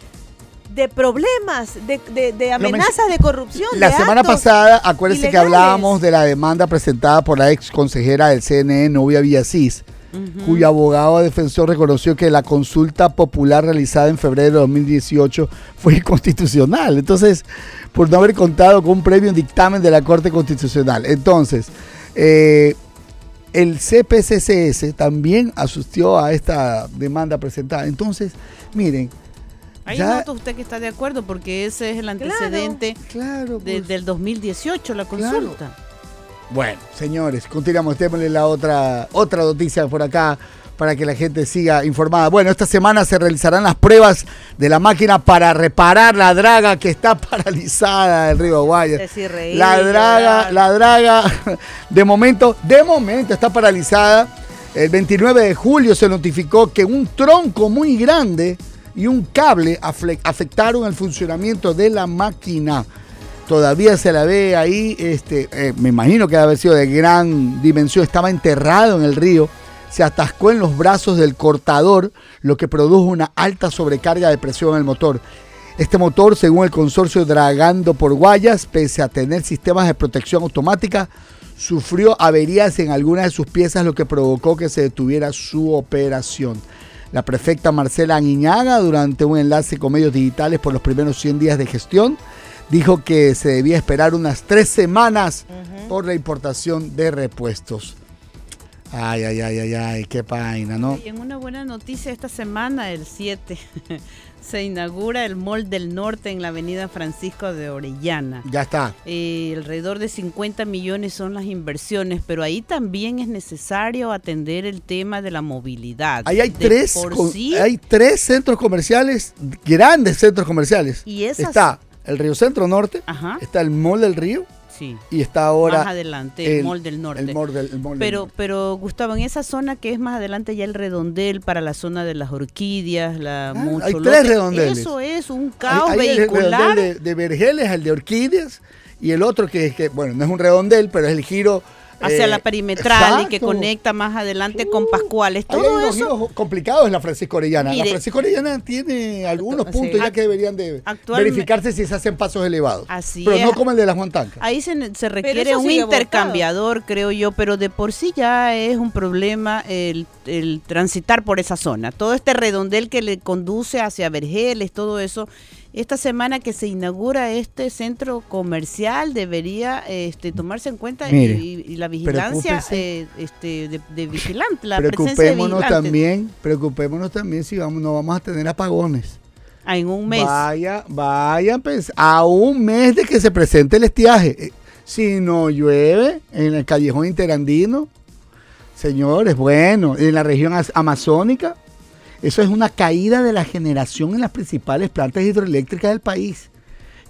de problemas, de, de- de amenazas de corrupción. La de semana actos pasada, acuérdense que ilegales. hablábamos de la demanda presentada por la ex consejera del CNE, Novia Villasís, cuyo abogado defensor reconoció que la consulta popular realizada en febrero de 2018 fue inconstitucional. Entonces, por no haber contado con un previo dictamen de la Corte Constitucional. Entonces, eh, el CPCCS también asistió a esta demanda presentada. Entonces, miren, Ahí ya- nota usted que está de acuerdo porque ese es el antecedente claro, de- pues. del 2018, la consulta. Bueno, señores, continuamos. Démosle la otra, otra noticia por acá para que la gente siga informada. Bueno, esta semana se realizarán las pruebas de la máquina para reparar la draga que está [LAUGHS] paralizada del río reír, La draga, la draga, [LAUGHS] de momento, de momento está paralizada. El 29 de julio se notificó que un tronco muy grande y un cable afectaron el funcionamiento de la máquina. Todavía se la ve ahí, este, eh, me imagino que debe haber sido de gran dimensión, estaba enterrado en el río, se atascó en los brazos del cortador, lo que produjo una alta sobrecarga de presión en el motor. Este motor, según el consorcio Dragando por Guayas, pese a tener sistemas de protección automática, sufrió averías en algunas de sus piezas, lo que provocó que se detuviera su operación. La prefecta Marcela Aguiñaga, durante un enlace con medios digitales por los primeros 100 días de gestión, dijo que se debía esperar unas tres semanas por la importación de repuestos. Ay, ay, ay, ay, ay, qué vaina, ¿no? Y en una buena noticia esta semana, el 7, [LAUGHS] se inaugura el Mall del Norte en la avenida Francisco de Orellana. Ya está. Eh, alrededor de 50 millones son las inversiones, pero ahí también es necesario atender el tema de la movilidad. Ahí hay De tres, con- sí, hay tres centros comerciales, grandes centros comerciales. Y esas- Está el Río Centro Norte, Ajá. está el Mall del Río Sí. y está ahora más adelante, el, Mall del Norte. El Mall del, el Mall del Pero, Norte. pero Gustavo, en esa zona que es más adelante ya el redondel para la zona de las orquídeas, la mucho Ah, hay lote, tres redondeles. Eso es un Hay- caos hay el vehicular. redondel de, de vergeles, el de orquídeas y el otro que, que, bueno, no es un redondel, pero es el giro hacia eh, la perimetral y que conecta más adelante con Pascuales. Hay Todo unos eso giros complicados en la Francisco Orellana. la Francisco Orellana tiene algunos sí. puntos ya que deberían de verificarse si se hacen pasos elevados. Así pero es. no como el de la Juan Tanca. Ahí se, requiere un intercambiador, creo yo, pero de por sí ya es un problema el, el transitar por esa zona. Todo este redondel que le conduce hacia Vergeles, todo eso. Esta semana que se inaugura este centro comercial debería este, tomarse en cuenta y, Mire, y la vigilancia eh, este, de, de vigilante, la presencia de vigilantes. también, preocupémonos también si vamos, no vamos a tener apagones. Ah, en un mes. Vaya, vaya, pues, a un mes de que se presente el estiaje. Eh, Si no llueve en el callejón interandino, señores, bueno, en la región amazónica, eso es una caída de la generación en las principales plantas hidroeléctricas del país.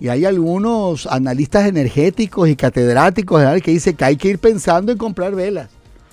Y hay algunos analistas energéticos y catedráticos que dicen que hay que ir pensando en comprar velas.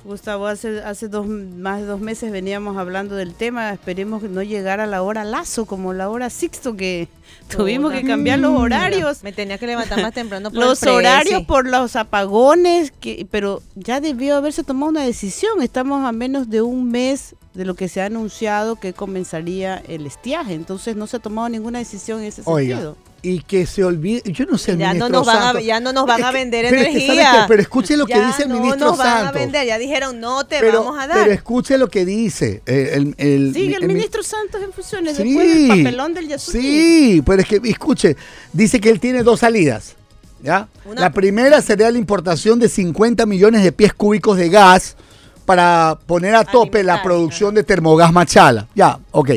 Gustavo, hace, hace dos, más de dos meses veníamos hablando del tema, esperemos que no llegara la hora lazo como la hora sixto que tuvimos que cambiar los horarios. Me tenía que levantar más temprano por Los el horarios por los apagones, que, pero ya debió haberse tomado una decisión. Estamos a menos de un mes de lo que se ha anunciado que comenzaría el estiaje, entonces no se ha tomado ninguna decisión en ese Oiga, sentido. Y que se olvide, yo no sé, el Ya no, ministro nos van a, ya no nos van Es a que- vender pero es que, ¿sabe energía. qué? Pero escuche lo que dice el no ministro nos van a Santos. vender. Ya dijeron, no te pero, vamos a dar. pero escuche lo que dice eh, el, el- Sigue el mi- ministro Santos en funciones Sí, después del papelón del Yasuní. Sí, pero es que, escuche, dice que él tiene dos salidas. ¿ya? Una- La primera sería la importación de 50 millones de pies cúbicos de gas para poner a tope la producción de termogás Machala. Ya, ok.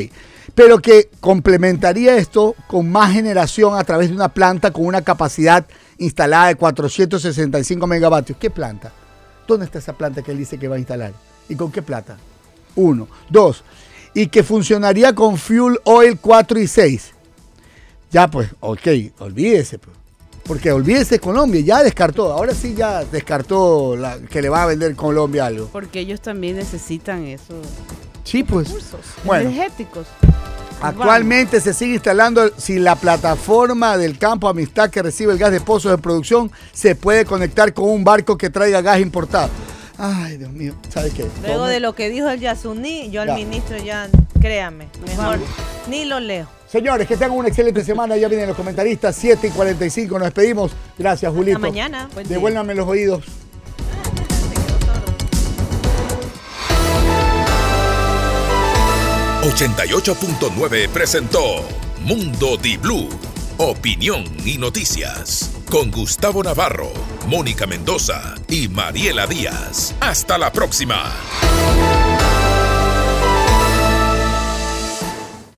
Pero que complementaría esto con más generación a través de una planta con una capacidad instalada de 465 megavatios. ¿Qué planta? ¿Dónde está esa planta que él dice que va a instalar? ¿Y con qué plata? Uno. Dos. Y que funcionaría con Fuel Oil 4 y 6. Ya pues, ok, olvídese. Pues. Porque olvídese Colombia, ya descartó. Ahora sí ya descartó la, que le va a vender Colombia algo. Porque ellos también necesitan eso. Sí, pues. recursos Bueno. energéticos. Actualmente se sigue instalando si la plataforma del campo Amistad que recibe el gas de pozos de producción se puede conectar con un barco que traiga gas importado. Ay, Dios mío, ¿sabes qué? Luego de lo que dijo el Yasuní, yo al Ya. ministro ya, créame, mejor ni lo leo. Señores, que tengan una excelente semana. Ya vienen los comentaristas. 7 y 45. Nos despedimos. Gracias, Julito. mañana. Buen día. Devuélvame los oídos. 88.9 presentó Mundo Di Blue. Opinión y noticias. Con Gustavo Navarro, Mónica Mendoza y Mariela Díaz. Hasta la próxima.